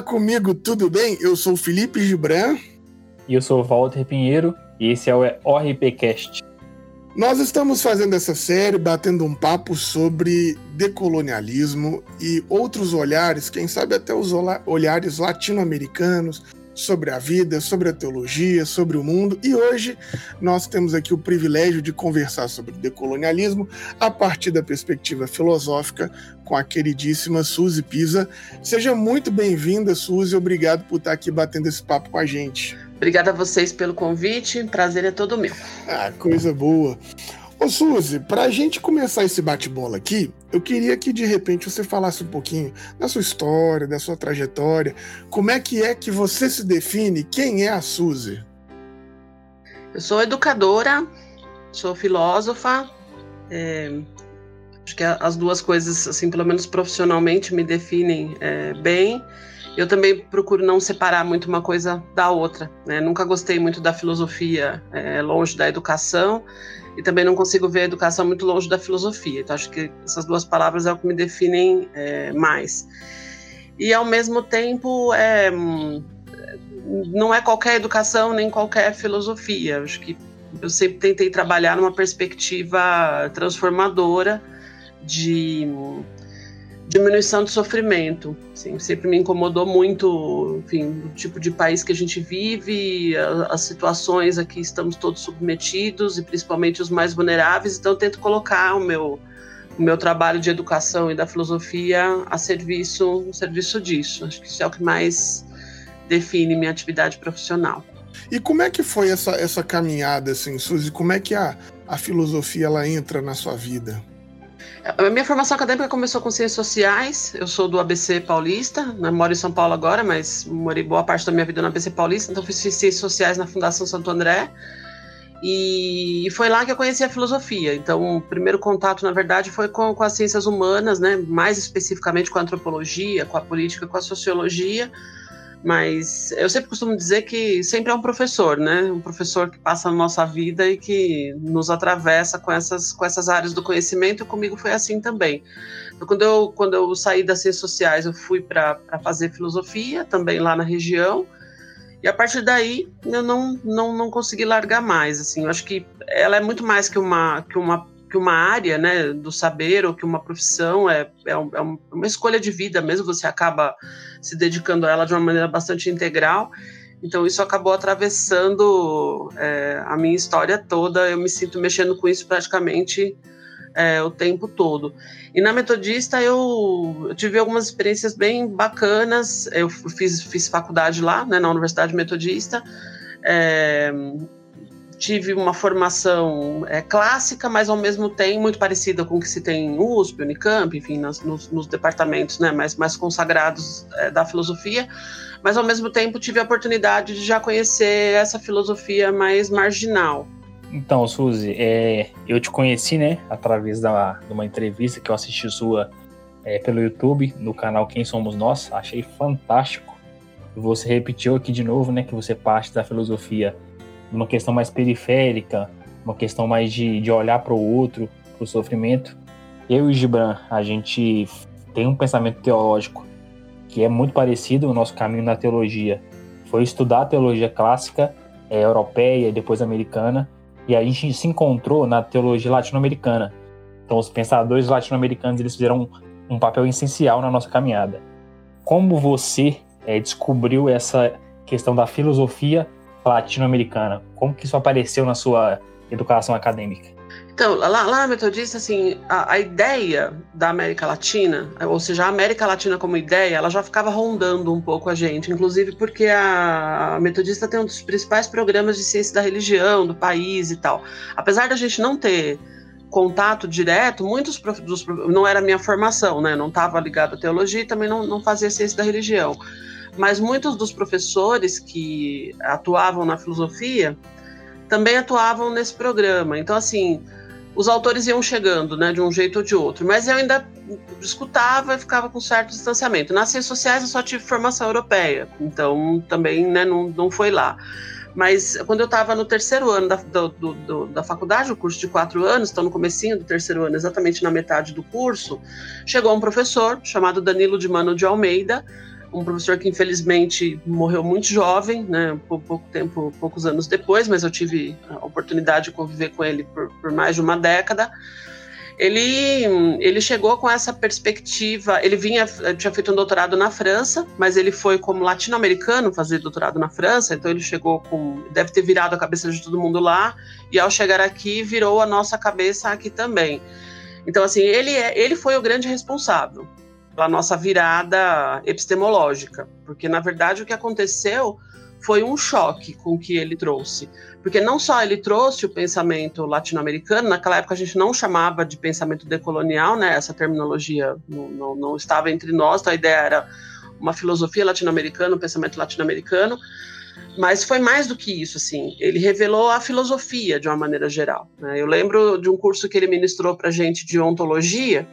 Fala comigo, tudo bem? Eu sou Felipe Gibran. E eu sou Walter Pinheiro. E esse é o ORPcast. Nós estamos fazendo essa série batendo um papo sobre decolonialismo e outros olhares, quem sabe até os olhares latino-americanos, sobre a vida, sobre a teologia, sobre o mundo. E hoje nós temos aqui o privilégio de conversar sobre decolonialismo a partir da perspectiva filosófica com a queridíssima Suzy Pisa. Seja muito bem-vinda, Suzy. Obrigado por estar aqui batendo esse papo com a gente. Obrigada a vocês pelo convite. Prazer é todo meu. Ah, coisa boa. Ô Suzy, para a gente começar esse bate-bola aqui, eu queria que de repente você falasse um pouquinho da sua história, da sua trajetória, como é que é que você se define, quem é a Suzy? Eu sou educadora, sou filósofa, é, acho que as duas coisas, assim, pelo menos profissionalmente, me definem é, bem. Eu também procuro não separar muito uma coisa da outra. Né? Nunca gostei muito da filosofia é, longe da educação e também não consigo ver a educação muito longe da filosofia. Então, acho que essas duas palavras é o que me definem é, mais. E, ao mesmo tempo, é, não é qualquer educação nem qualquer filosofia. Acho que eu sempre tentei trabalhar numa perspectiva transformadora de diminuição do sofrimento. Assim, sempre me incomodou muito, enfim, o tipo de país que a gente vive, as situações a que estamos todos submetidos e principalmente os mais vulneráveis. Então, tento colocar o meu o meu trabalho de educação e da filosofia a serviço, a serviço disso. Acho que isso é o que mais define minha atividade profissional. E como é que foi essa, essa caminhada, assim, Suzy? Como é que a, a filosofia ela entra na sua vida? A minha formação acadêmica começou com ciências sociais. Eu sou do ABC Paulista, né? moro em São Paulo agora, mas morei boa parte da minha vida no ABC Paulista, então fiz ciências sociais na Fundação Santo André. E foi lá que eu conheci a filosofia. Então, o primeiro contato, na verdade, foi com, com as ciências humanas, né? mais especificamente com a antropologia, com a política, com a sociologia mas eu sempre costumo dizer que sempre é um professor, né? Um professor que passa na nossa vida e que nos atravessa com essas, com essas áreas do conhecimento. E comigo foi assim também. Então, quando, eu, quando eu saí das ciências sociais, eu fui para fazer filosofia, também lá na região. E a partir daí, eu não, não, não consegui largar mais. Assim, eu acho que ela é muito mais que uma, que uma que uma área né, do saber ou que uma profissão é, é, é, uma escolha de vida mesmo, você acaba se dedicando a ela de uma maneira bastante integral. Então, isso acabou atravessando é, a minha história toda. Eu me sinto mexendo com isso praticamente é, o tempo todo. E na Metodista, eu, eu, tive algumas experiências bem bacanas. Eu fiz, fiz faculdade lá, né, na Universidade Metodista. É, tive uma formação é, clássica, mas ao mesmo tempo muito parecida com o que se tem em USP, Unicamp, enfim, nas, nos, nos, departamentos né, mais, mais consagrados é, da filosofia, mas ao mesmo tempo tive a oportunidade de já conhecer essa filosofia mais marginal. Então, Suzy, é, eu te conheci, né, através da, de uma entrevista que eu assisti sua é, pelo YouTube, no canal Quem Somos Nós, achei fantástico. Você repetiu aqui de novo, né, que você parte da filosofia uma questão mais periférica, uma questão mais de, de olhar para o outro, para o sofrimento. Eu e Gibran, a gente tem um pensamento teológico que é muito parecido, o nosso caminho na teologia foi estudar a teologia clássica, é, europeia depois americana, e a gente se encontrou na teologia latino-americana. Então, os pensadores latino-americanos eles fizeram um, um, papel essencial na nossa caminhada. Como você é, descobriu essa questão da filosofia latino-americana? Como que isso apareceu na sua educação acadêmica? Então, lá, lá Metodista, assim, a, a, ideia da América Latina, ou seja, a América Latina como ideia, ela já ficava rondando um pouco a gente, inclusive porque a, a Metodista tem um dos principais programas de ciência da religião do país e tal. Apesar da gente não ter contato direto, muitos dos não era minha formação, né? Não estava ligado à teologia e também não, não fazia ciência da religião mas muitos dos professores que atuavam na filosofia também atuavam nesse programa. Então, assim, os autores iam chegando, né, de um jeito ou de outro, mas eu ainda escutava e ficava com certo distanciamento. Nas ciências sociais eu só tive formação europeia, então também, né, não, não foi lá. Mas quando eu estava no terceiro ano da, do, do, da faculdade, o curso de quatro anos, então no comecinho do terceiro ano, exatamente na metade do curso, chegou um professor chamado Danilo de Mano de Almeida, um professor que infelizmente morreu muito jovem, né, pouco tempo, poucos anos depois, mas eu tive a oportunidade de conviver com ele por, por mais de uma década. Ele, ele chegou com essa perspectiva. Ele vinha, tinha feito um doutorado na França, mas ele foi como latino-americano fazer doutorado na França, então ele chegou com. deve ter virado a cabeça de todo mundo lá, e ao chegar aqui, virou a nossa cabeça aqui também. Então, assim, ele, é, ele foi o grande responsável pela nossa virada epistemológica, porque na verdade o que aconteceu foi um choque com o que ele trouxe. Porque não só ele trouxe o pensamento latino-americano, naquela época a gente não chamava de pensamento decolonial, né? essa terminologia não, não, não estava entre nós, então a ideia era uma filosofia latino-americana, um pensamento latino-americano, mas foi mais do que isso, assim, ele revelou a filosofia de uma maneira geral. Né? Eu lembro de um curso que ele ministrou para gente de ontologia,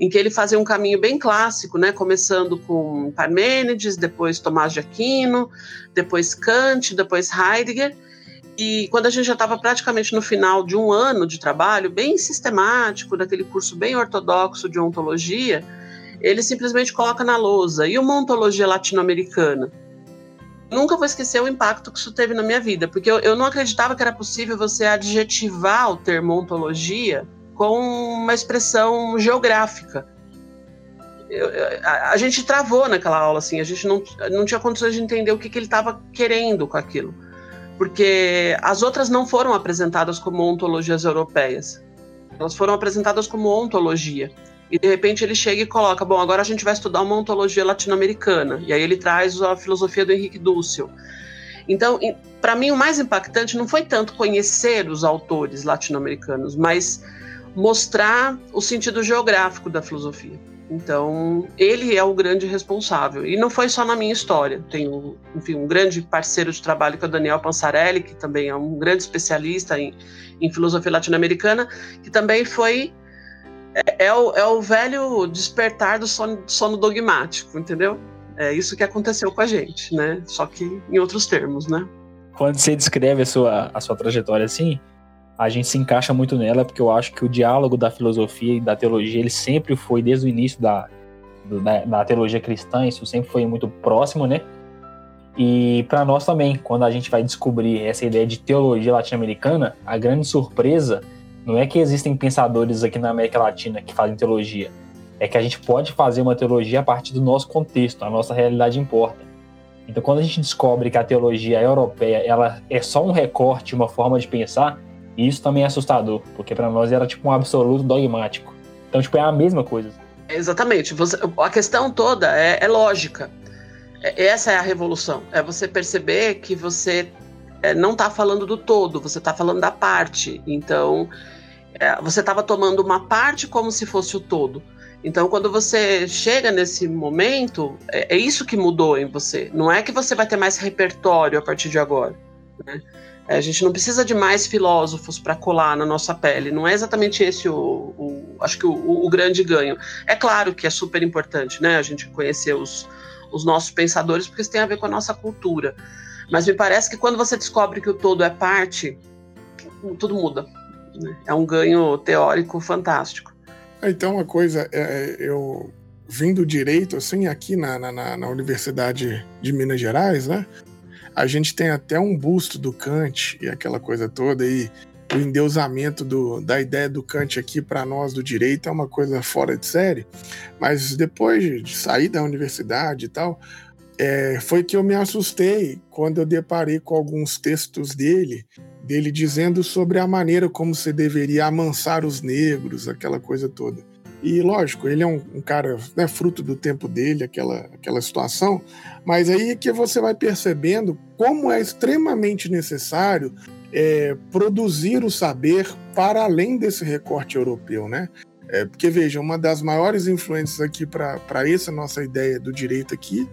em que ele fazia um caminho bem clássico, né, começando com Parmênides, depois Tomás de Aquino, depois Kant, depois Heidegger, e quando a gente já estava praticamente no final de um ano de trabalho, bem sistemático, daquele curso bem ortodoxo de ontologia, ele simplesmente coloca na lousa. E uma ontologia latino-americana? Nunca vou esquecer o impacto que isso teve na minha vida, porque eu, eu não acreditava que era possível você adjetivar o termo ontologia com uma expressão geográfica. Eu, a, a, gente travou naquela aula, assim, a gente não, não tinha condições de entender o que, que ele estava querendo com aquilo. Porque as outras não foram apresentadas como ontologias europeias. Elas foram apresentadas como ontologia. E de repente ele chega e coloca: bom, agora a gente vai estudar uma ontologia latino-americana. E aí ele traz a filosofia do Henrique Dussel. Então, para mim, o mais impactante não foi tanto conhecer os autores latino-americanos, mas mostrar o sentido geográfico da filosofia. Então, ele é o grande responsável. E não foi só na minha história. Tenho, enfim, um grande parceiro de trabalho que é o Daniel Pansarelli, que também é um grande especialista em, em filosofia latino-americana, que também foi. É, é, o, é o velho despertar do sono, sono dogmático, entendeu? É isso que aconteceu com a gente, né? Só que em outros termos, né? Quando você descreve a sua, a sua trajetória assim, a gente se encaixa muito nela, porque eu acho que o diálogo da filosofia e da teologia, ele sempre foi, desde o início da, da, da teologia cristã, isso sempre foi muito próximo, né? E para nós também, quando a gente vai descobrir essa ideia de teologia latino-americana, a grande surpresa não é que existem pensadores aqui na América Latina que fazem teologia, é que a gente pode fazer uma teologia a partir do nosso contexto, a nossa realidade importa. Então, quando a gente descobre que a teologia europeia ela é só um recorte, uma forma de pensar, e isso também é assustador, porque para nós era tipo um absoluto dogmático. Então, tipo, é a mesma coisa. Exatamente. Você, a questão toda é, é lógica. É, essa é a revolução. É você perceber que você é, não está falando do todo, você está falando da parte. Então, é, você estava tomando uma parte como se fosse o todo. Então, quando você chega nesse momento, é, é, isso que mudou em você. Não é que você vai ter mais repertório a partir de agora. Né? É, a gente não precisa de mais filósofos para colar na nossa pele. Não é exatamente esse o, o acho que o, o, grande ganho. É claro que é super importante, né? A gente conhecer os, os nossos pensadores, porque isso tem a ver com a nossa cultura. Mas me parece que quando você descobre que o todo é parte, tudo muda. Né? É um ganho teórico fantástico. Então, uma coisa, é, eu vindo direito, assim, aqui na, na, na Universidade de Minas Gerais, né? A gente tem até um busto do Kant e aquela coisa toda, e o endeusamento do, da ideia do Kant aqui para nós do direito é uma coisa fora de série. Mas depois de sair da universidade e tal, é, foi que eu me assustei quando eu deparei com alguns textos dele, dele dizendo sobre a maneira como se deveria amansar os negros, aquela coisa toda. E lógico, ele é um, um cara né, fruto do tempo dele, aquela, aquela situação, mas aí é que você vai percebendo como é extremamente necessário é, produzir o saber para além desse recorte europeu, né? É, porque veja, uma das maiores influências aqui para essa nossa ideia do direito aqui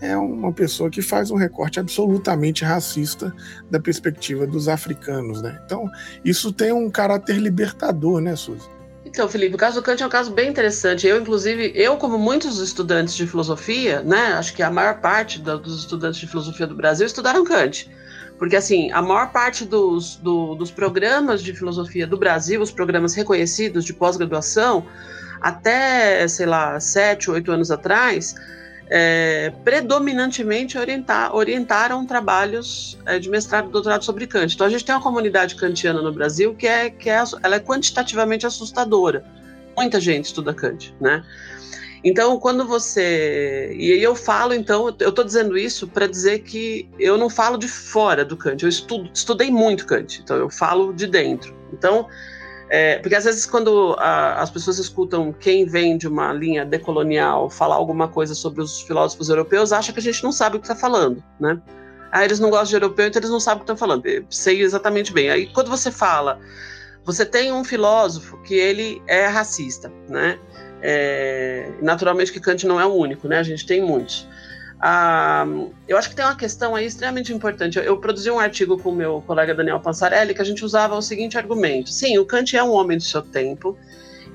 é uma pessoa que faz um recorte absolutamente racista da perspectiva dos africanos, né? Então, isso tem um caráter libertador, né, Suzy? Então, Felipe, o caso do Kant é um caso bem interessante. Eu, inclusive, eu, como muitos estudantes de filosofia, né, acho que a maior parte dos estudantes de filosofia do Brasil estudaram Kant. Porque, assim, a maior parte dos, do, dos programas de filosofia do Brasil, os programas reconhecidos de pós-graduação, até, sei lá, sete, oito anos atrás, é, predominantemente orientar, orientaram trabalhos é, de mestrado e doutorado sobre Kant. Então a gente tem uma comunidade kantiana no Brasil que é, que é, ela é quantitativamente assustadora. Muita gente estuda Kant, né? Então, quando você. E eu falo, então, eu estou dizendo isso para dizer que eu não falo de fora do Kant, eu estudo, estudei muito Kant, então eu falo de dentro. Então, é, porque às vezes quando a, as pessoas escutam quem vem de uma linha decolonial falar alguma coisa sobre os filósofos europeus, acha que a gente não sabe o que está falando, né? Ah, eles não gostam de europeu, então eles não sabem o que estão falando. Eu sei exatamente bem. Aí quando você fala, você tem um filósofo que ele é racista, né? É, naturalmente que Kant não é o único, né? A gente tem muitos. Ah, eu acho que tem uma questão aí extremamente importante. Eu, eu produzi um artigo com o meu colega Daniel Pansarelli que a gente usava o seguinte argumento: sim, o Kant é um homem do seu tempo,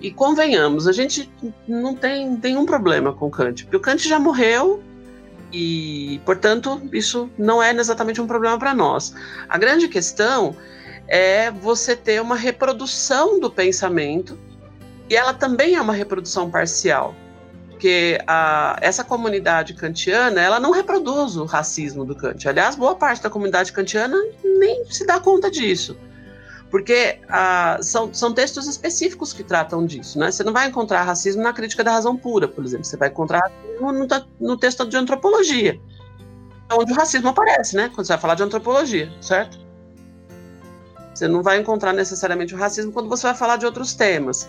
e convenhamos, a gente não tem nenhum problema com Kant, porque o Kant já morreu e, portanto, isso não é exatamente um problema para nós. A grande questão é você ter uma reprodução do pensamento, e ela também é uma reprodução parcial porque a, essa comunidade kantiana ela não reproduz o racismo do Kant. Aliás, boa parte da comunidade kantiana nem se dá conta disso, porque a, são, são textos específicos que tratam disso. Né? Você não vai encontrar racismo na crítica da razão pura, por exemplo. Você vai encontrar no, no, texto de antropologia, onde o racismo aparece, né? Quando você vai falar de antropologia, certo? Você não vai encontrar necessariamente o racismo quando você vai falar de outros temas.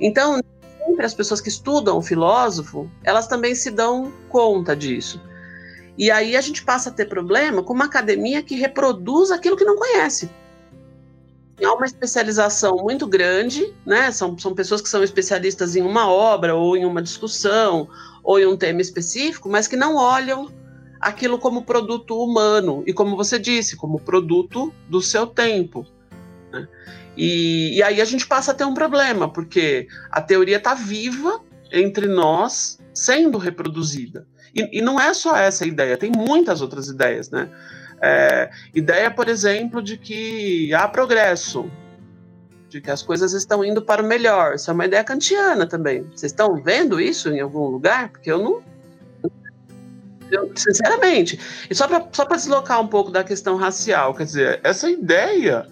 Então, sempre as pessoas que estudam o filósofo, elas também se dão conta disso. E aí a gente passa a ter problema com uma academia que reproduz aquilo que não conhece. Há uma especialização muito grande, né? São, são pessoas que são especialistas em uma obra, ou em uma discussão, ou em um tema específico, mas que não olham aquilo como produto humano, e como você disse, como produto do seu tempo. Né? E, e aí a gente passa a ter um problema, porque a teoria está viva entre nós, sendo reproduzida. E, e, não é só essa ideia, tem muitas outras ideias, né? É, ideia, por exemplo, de que há progresso, de que as coisas estão indo para o melhor. Isso é uma ideia kantiana também. Vocês estão vendo isso em algum lugar? Porque eu não. Eu, sinceramente. E só para só deslocar um pouco da questão racial, quer dizer, essa ideia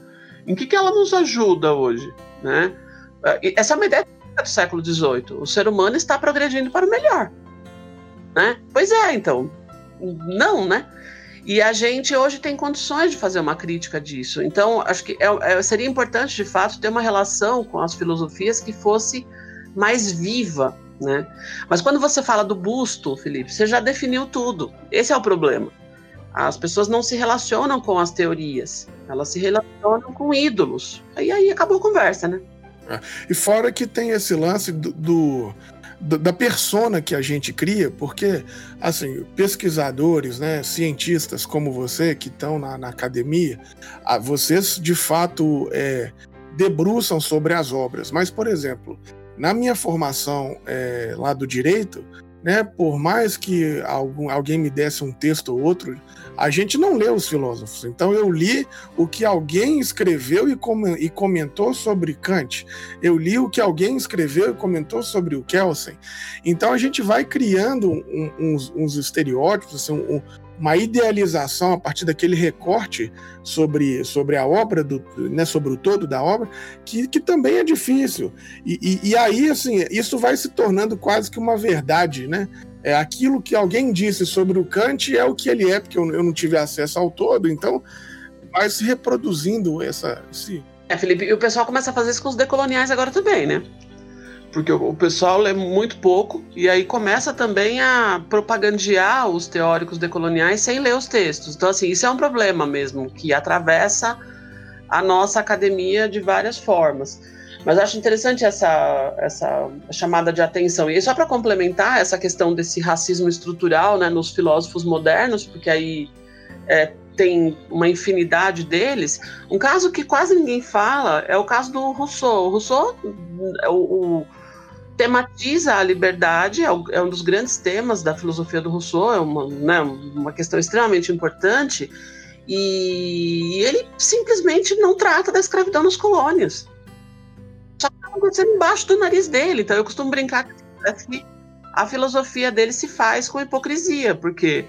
em que, que ela nos ajuda hoje? Né? Essa é uma ideia do século XVIII. O ser humano está progredindo para o melhor. Né? Pois é, então. Não, né? E a gente hoje tem condições de fazer uma crítica disso. Então, acho que é, é, seria importante, de fato, ter uma relação com as filosofias que fosse mais viva. Né? Mas quando você fala do busto, Felipe, você já definiu tudo. Esse é o problema. As pessoas não se relacionam com as teorias, elas se relacionam com ídolos. Aí aí acabou a conversa, né? É. E fora que tem esse lance do, do, da persona que a gente cria, porque assim pesquisadores, né, cientistas como você que estão na, na academia, vocês de fato é, debruçam sobre as obras. Mas, por exemplo, na minha formação é, lá do direito, né, por mais que algum, alguém me desse um texto ou outro, a gente não lê os filósofos. Então eu li o que alguém escreveu e, com, e comentou sobre Kant. Eu li o que alguém escreveu e comentou sobre o Kelsen. Então a gente vai criando um, uns, uns, estereótipos, assim, um, uma idealização a partir daquele recorte sobre, sobre a obra, do, né, sobre o todo da obra, que, que também é difícil. E, e, e, aí, assim, isso vai se tornando quase que uma verdade, né? É, aquilo que alguém disse sobre o Kant é o que ele é, porque eu, eu não tive acesso ao todo, então vai se reproduzindo essa. Esse... É, Felipe, e o pessoal começa a fazer isso com os decoloniais agora também, né? Porque o pessoal lê muito pouco e aí começa também a propagandear os teóricos decoloniais sem ler os textos. Então, assim, isso é um problema mesmo que atravessa a nossa academia de várias formas. Mas acho interessante essa, essa chamada de atenção. E só para complementar essa questão desse racismo estrutural né, nos filósofos modernos, porque aí é, tem uma infinidade deles. Um caso que quase ninguém fala é o caso do Rousseau. O Rousseau, o, o tematiza a liberdade, é, é, um dos grandes temas da filosofia do Rousseau, é uma, né, uma questão extremamente importante, e ele simplesmente não trata da escravidão nas colônias. Só que está acontecendo embaixo do nariz dele, então eu costumo brincar que a filosofia dele se faz com hipocrisia, porque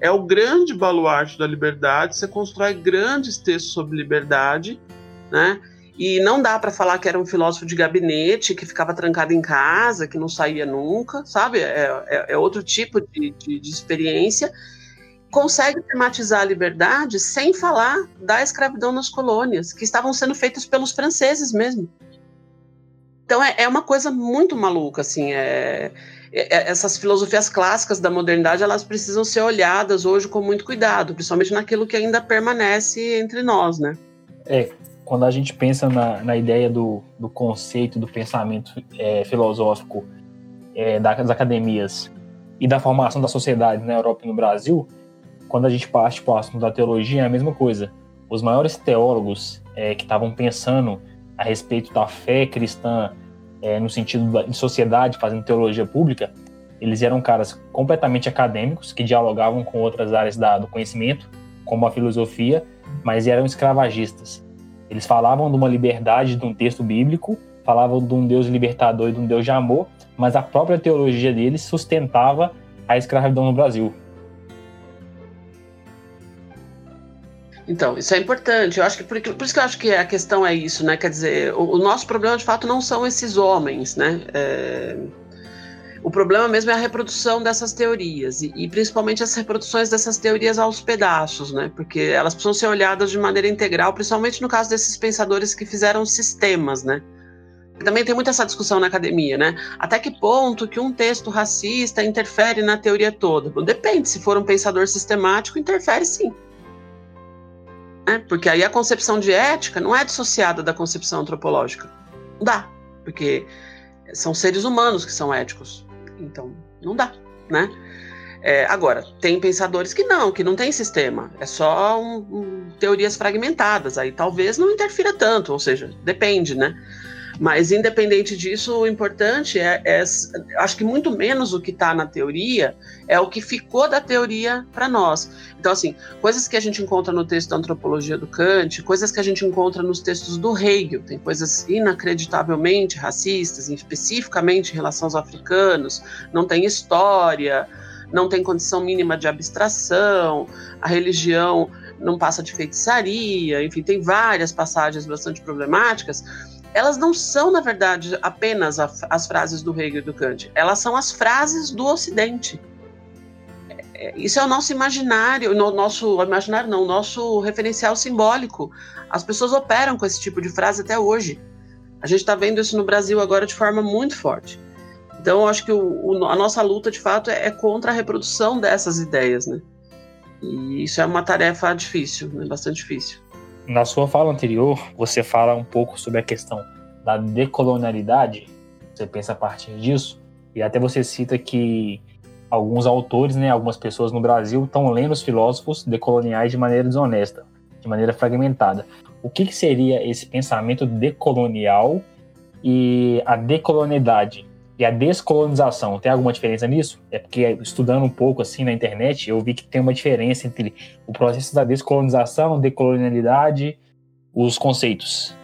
é o grande baluarte da liberdade, você constrói grandes textos sobre liberdade, né? E não dá para falar que era um filósofo de gabinete, que ficava trancado em casa, que não saía nunca, sabe? É, é, é outro tipo de, de, de experiência. Consegue tematizar a liberdade sem falar da escravidão nas colônias, que estavam sendo feitas pelos franceses mesmo. Então é, é uma coisa muito maluca, assim. É, é, é, essas filosofias clássicas da modernidade elas precisam ser olhadas hoje com muito cuidado, principalmente naquilo que ainda permanece entre nós, né? É, quando a gente pensa na, na ideia do, do conceito do pensamento é, filosófico é, das academias e da formação da sociedade na Europa e no Brasil, quando a gente parte para o assunto da teologia, é a mesma coisa. Os maiores teólogos é, que estavam pensando a respeito da fé cristã é, no sentido de sociedade, fazendo teologia pública, eles eram caras completamente acadêmicos, que dialogavam com outras áreas da, do conhecimento, como a filosofia, mas eram escravagistas. Eles falavam de uma liberdade de um texto bíblico, falavam de um Deus libertador e de um Deus de amor, mas a própria teologia deles sustentava a escravidão no Brasil. Então, isso é importante. Eu acho que por, por, isso que eu acho que a questão é isso, né? Quer dizer, o, o nosso problema de fato não são esses homens, né? É, o problema mesmo é a reprodução dessas teorias e, e, principalmente as reproduções dessas teorias aos pedaços, né? Porque elas precisam ser olhadas de maneira integral, principalmente no caso desses pensadores que fizeram sistemas, né? Também tem muita essa discussão na academia, né? Até que ponto que um texto racista interfere na teoria toda? Depende, se for um pensador sistemático, interfere sim né? Porque aí a concepção de ética não é dissociada da concepção antropológica. Não dá, porque são seres humanos que são éticos. Então, não dá, né? É, agora, tem pensadores que não, que não tem sistema, é só um, um, teorias fragmentadas, aí talvez não interfira tanto, ou seja, depende, né? Mas, independente disso, o importante é, é acho que muito menos o que está na teoria é o que ficou da teoria para nós. Então, assim, coisas que a gente encontra no texto da antropologia do Kant, coisas que a gente encontra nos textos do Hegel, tem coisas inacreditavelmente racistas, especificamente em relação aos africanos, não tem história, não tem condição mínima de abstração, a religião não passa de feitiçaria, enfim, tem várias passagens bastante problemáticas elas não são, na verdade, apenas a, as frases do Hegel e do Kant, elas são as frases do Ocidente. É, é, isso é o nosso imaginário, no nosso imaginário não, nosso referencial simbólico. As pessoas operam com esse tipo de frase até hoje. A gente está vendo isso no Brasil agora de forma muito forte. Então, eu acho que o, o, a nossa luta, de fato, é, é, contra a reprodução dessas ideias, né? E isso é uma tarefa difícil, né? bastante difícil. Na sua fala anterior, você fala um pouco sobre a questão da decolonialidade. Você pensa a partir disso e até você cita que alguns autores, né, algumas pessoas no Brasil estão lendo os filósofos decoloniais de maneira desonesta, de maneira fragmentada. O que, que seria esse pensamento decolonial e a decolonialidade? E a descolonização, tem alguma diferença nisso? É porque estudando um pouco assim na internet, eu vi que tem uma diferença entre o processo da descolonização, decolonialidade, os conceitos.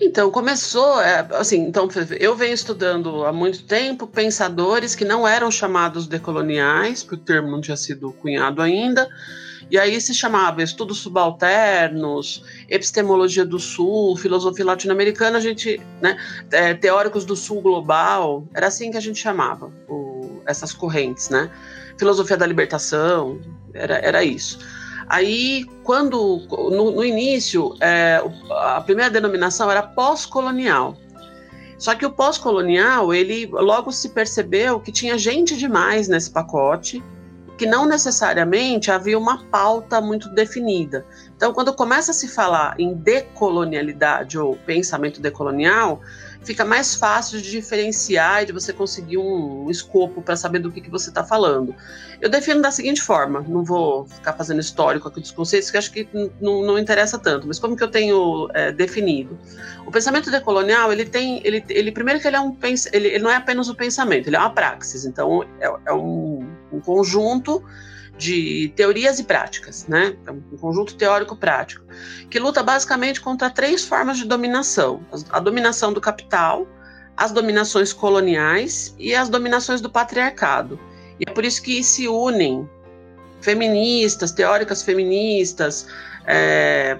Então, começou, é, assim, então eu venho estudando há muito tempo pensadores que não eram chamados decoloniais, porque o termo não tinha sido cunhado ainda, e aí se chamava Estudos Subalternos, Epistemologia do Sul, Filosofia Latino-Americana, a gente, né, é, Teóricos do Sul Global, era assim que a gente chamava o, essas correntes, né? Filosofia da Libertação, era, era isso. Aí, quando, no, no início, é, a primeira denominação era pós-colonial. Só que o pós-colonial, ele logo se percebeu que tinha gente demais nesse pacote, que não necessariamente havia uma pauta muito definida. Então, quando começa a se falar em decolonialidade ou pensamento decolonial, fica mais fácil de diferenciar e de você conseguir um, escopo para saber do que, que você está falando. Eu defino da seguinte forma, não vou ficar fazendo histórico aqui dos conceitos, que acho que não, interessa tanto, mas como que eu tenho é, definido? O pensamento decolonial, ele tem, ele, ele primeiro que ele é um, ele, ele não é apenas um pensamento, ele é uma praxis, então é, é um, um conjunto de teorias e práticas, né? É um conjunto teórico-prático, que luta basicamente contra três formas de dominação: a dominação do capital, as dominações coloniais e as dominações do patriarcado. E é por isso que se unem feministas, teóricas feministas, é,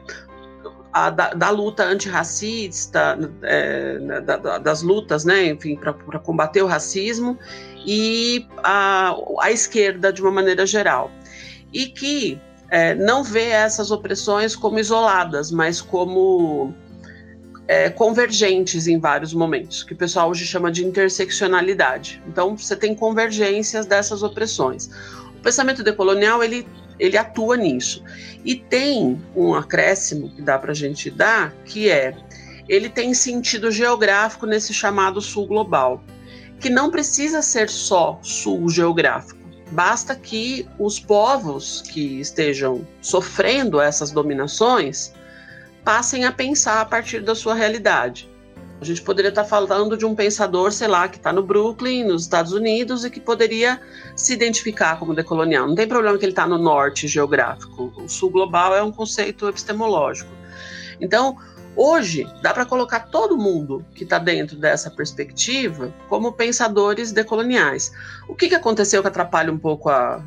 a, da, da, luta antirracista, é, da, da, das lutas, né, enfim, para combater o racismo, e a, a esquerda de uma maneira geral. E que é, não vê essas opressões como isoladas, mas como é, convergentes em vários momentos, que o pessoal hoje chama de interseccionalidade. Então, você tem convergências dessas opressões. O pensamento decolonial ele, ele atua nisso e tem um acréscimo que dá para a gente dar, que é ele tem sentido geográfico nesse chamado sul global, que não precisa ser só sul geográfico. Basta que os povos que estejam sofrendo essas dominações passem a pensar a partir da sua realidade. A gente poderia estar falando de um pensador, sei lá, que está no Brooklyn, nos Estados Unidos, e que poderia se identificar como decolonial. Não tem problema que ele está no norte geográfico. O sul global é um conceito epistemológico. Então, hoje, dá para colocar todo mundo que está dentro dessa perspectiva como pensadores decoloniais. O que, que aconteceu que atrapalha um pouco a,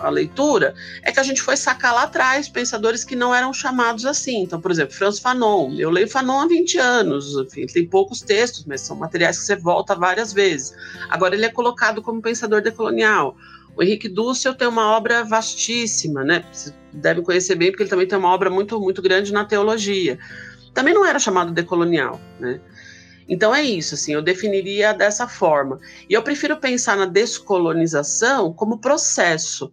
a leitura, é que a gente foi sacar lá atrás pensadores que não eram chamados assim. Então, por exemplo, Franz Fanon. Eu leio Fanon há 20 anos, enfim, tem poucos textos, mas são materiais que você volta várias vezes. Agora, ele é colocado como pensador decolonial. O Henrique Dussel tem uma obra vastíssima, né? Você deve conhecer bem, porque ele também tem uma obra muito, muito grande na teologia. Também não era chamado decolonial, né? Então é isso, assim, eu definiria dessa forma. E eu prefiro pensar na descolonização como processo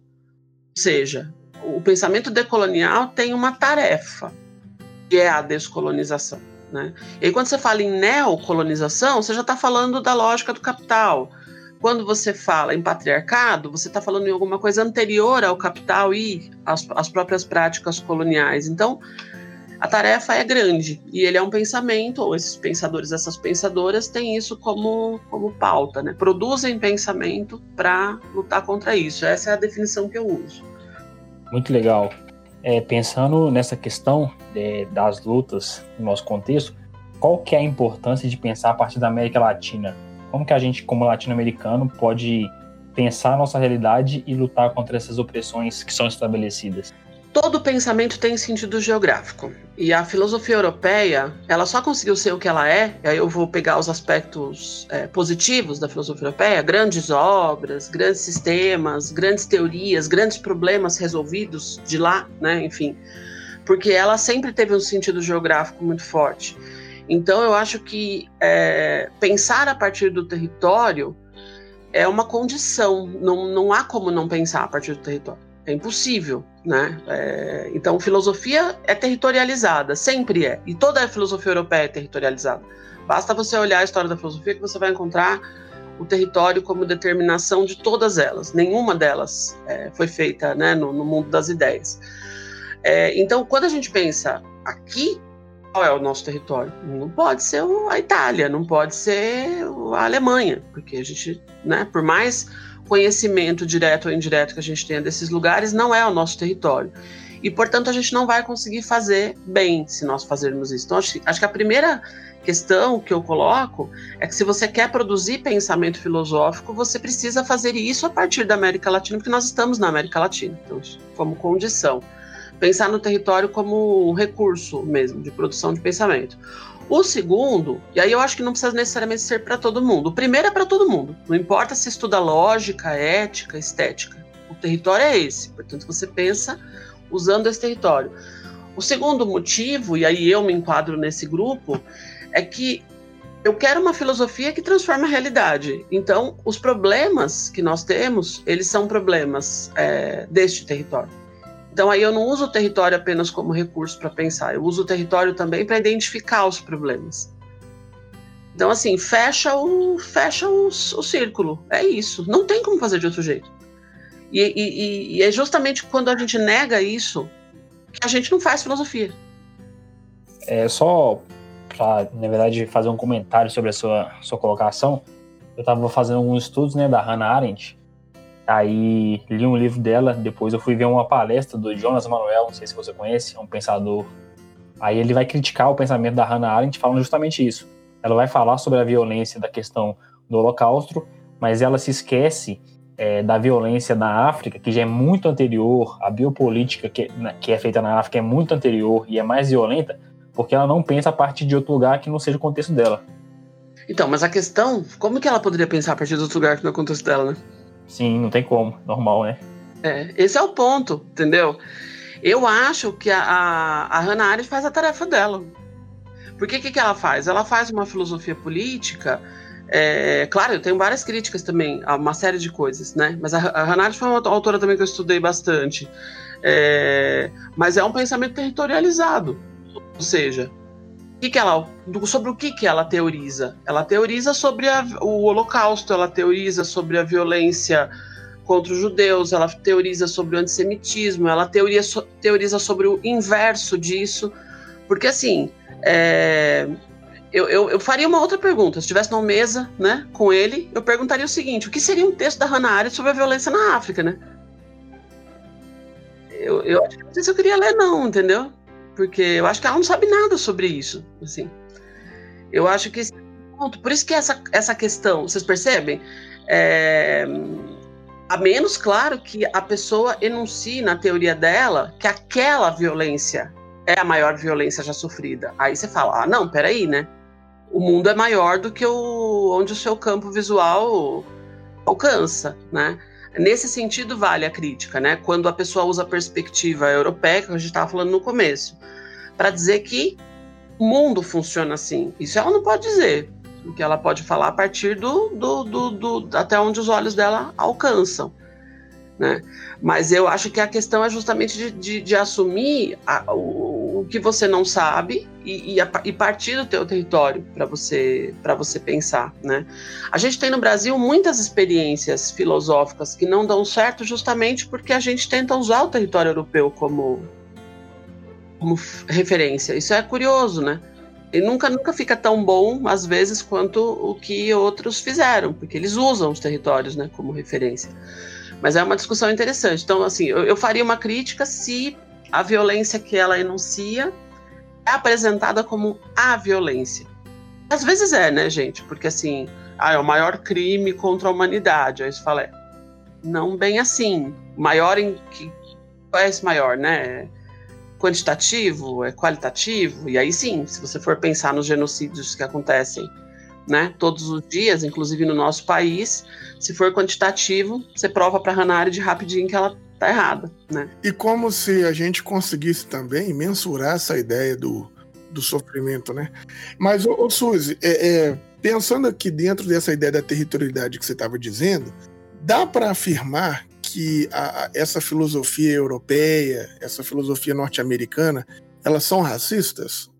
seja, o pensamento decolonial tem uma tarefa, que é a descolonização. Né? E aí, quando você fala em neocolonização, você já está falando da lógica do capital. Quando você fala em patriarcado, você está falando em alguma coisa anterior ao capital e às, às próprias práticas coloniais. Então, a tarefa é grande e ele é um pensamento, ou esses pensadores, essas pensadoras têm isso como, como pauta, né? Produzem pensamento para lutar contra isso. Essa é a definição que eu uso. Muito legal. É, pensando nessa questão de, das lutas no nosso contexto, qual que é a importância de pensar a partir da América Latina? Como que a gente, como latino-americano, pode pensar a nossa realidade e lutar contra essas opressões que são estabelecidas? Todo pensamento tem sentido geográfico. E a filosofia europeia, ela só conseguiu ser o que ela é, e aí eu vou pegar os aspectos é, positivos da filosofia europeia, grandes obras, grandes sistemas, grandes teorias, grandes problemas resolvidos de lá, né, enfim, porque ela sempre teve um sentido geográfico muito forte. Então eu acho que é, pensar a partir do território é uma condição, não, não há como não pensar a partir do território. É impossível, né? É, então, filosofia é territorializada, sempre é. E toda a filosofia europeia é territorializada. Basta você olhar a história da filosofia que você vai encontrar o território como determinação de todas elas. Nenhuma delas é, foi feita né, no, no, mundo das ideias. É, então, quando a gente pensa aqui, qual é o nosso território? Não pode ser a Itália, não pode ser a Alemanha, porque a gente, né, por mais conhecimento direto ou indireto que a gente tenha desses lugares não é o nosso território. E, portanto, a gente não vai conseguir fazer bem se nós fazermos isso. Então, acho, acho que a primeira questão que eu coloco é que se você quer produzir pensamento filosófico, você precisa fazer isso a partir da América Latina, porque nós estamos na América Latina, então, como condição. Pensar no território como um recurso mesmo de produção de pensamento. O segundo, e aí eu acho que não precisa necessariamente ser para todo mundo. O primeiro é para todo mundo. Não importa se estuda lógica, ética, estética. O território é esse. Portanto, você pensa usando esse território. O segundo motivo, e aí eu me enquadro nesse grupo, é que eu quero uma filosofia que transforma a realidade. Então, os problemas que nós temos, eles são problemas é, deste território. Então aí eu não uso o território apenas como recurso para pensar, eu uso o território também para identificar os problemas. Então assim, fecha o fecha o, o círculo, é isso. Não tem como fazer de outro jeito. E, e, e é justamente quando a gente nega isso que a gente não faz filosofia. É só para, na verdade, fazer um comentário sobre a sua, sua colocação. Eu estava fazendo alguns estudos né, da Hannah Arendt, Aí li um livro dela, depois eu fui ver uma palestra do Jonas Manuel, não sei se você conhece, é um pensador. Aí ele vai criticar o pensamento da Hannah Arendt falando justamente isso. ela vai falar sobre a violência da questão do Holocausto, mas ela se esquece é, da violência na África, que já é muito anterior, a biopolítica que, que é feita na África é muito anterior e é mais violenta, porque ela não pensa a partir de outro lugar que não seja o contexto dela. Então, mas a questão, como que ela poderia pensar a partir de outro lugar que não é o contexto dela, né? Sim, não tem como, normal, né? É, esse é o ponto, entendeu? Eu acho que a, a, Hannah Arendt faz a tarefa dela. Porque o que, que ela faz? Ela faz uma filosofia política. É, claro, eu tenho várias críticas também a uma série de coisas, né? Mas a, a Hannah Arendt foi uma autora também que eu estudei bastante. É, mas é um pensamento territorializado. Ou seja, que que ela, sobre o que, que ela teoriza? Ela teoriza sobre a, o Holocausto, ela teoriza sobre a violência contra os judeus, ela teoriza sobre o antissemitismo, ela teoria, teoriza sobre o inverso disso, porque assim, é, eu, eu, eu, faria uma outra pergunta. Se estivesse numa mesa né, com ele, eu perguntaria o seguinte: o que seria um texto da Hannah Arendt sobre a violência na África, né? Eu, eu não sei se eu queria ler, não, entendeu? Porque eu acho que ela não sabe nada sobre isso. Assim. Eu acho que ponto. Por isso que essa, essa questão, vocês percebem? É, a menos, claro, que a pessoa enuncie na teoria dela que aquela violência é a maior violência já sofrida. Aí você fala, ah, não, peraí, né? O mundo é maior do que o, onde o seu campo visual alcança, né? Nesse sentido vale a crítica, né? Quando a pessoa usa a perspectiva europeia, que a gente estava falando no começo, para dizer que o mundo funciona assim. Isso ela não pode dizer, porque ela pode falar a partir do, do, do, do até onde os olhos dela alcançam. Né? Mas eu acho que a questão é justamente de, de, de assumir a, o, o, que você não sabe e, e, a, e partir do teu território para você para você pensar, né? A gente tem no Brasil muitas experiências filosóficas que não dão certo justamente porque a gente tenta usar o território europeu como como referência. Isso é curioso, né? E nunca, nunca fica tão bom, às vezes, quanto o que outros fizeram, porque eles usam os territórios né, como referência. Mas é uma discussão interessante. Então, assim, eu, eu faria uma crítica se a violência que ela enuncia é apresentada como a violência. Às vezes é, né, gente? Porque, assim, ah, é o maior crime contra a humanidade. Aí você fala, é, não bem assim. Maior em que. Qual é esse maior, né? Quantitativo? É qualitativo? E aí sim, se você for pensar nos genocídios que acontecem né, todos os dias, inclusive no nosso país. Se for quantitativo, você prova para a Hannah de rapidinho que ela tá errada, né? E como se a gente conseguisse também mensurar essa ideia do, do sofrimento, né? Mas, ô, ô Suzy, é, é, pensando aqui dentro dessa ideia da territorialidade que você estava dizendo, dá para afirmar que a, a, essa filosofia europeia, essa filosofia norte-americana, elas são racistas?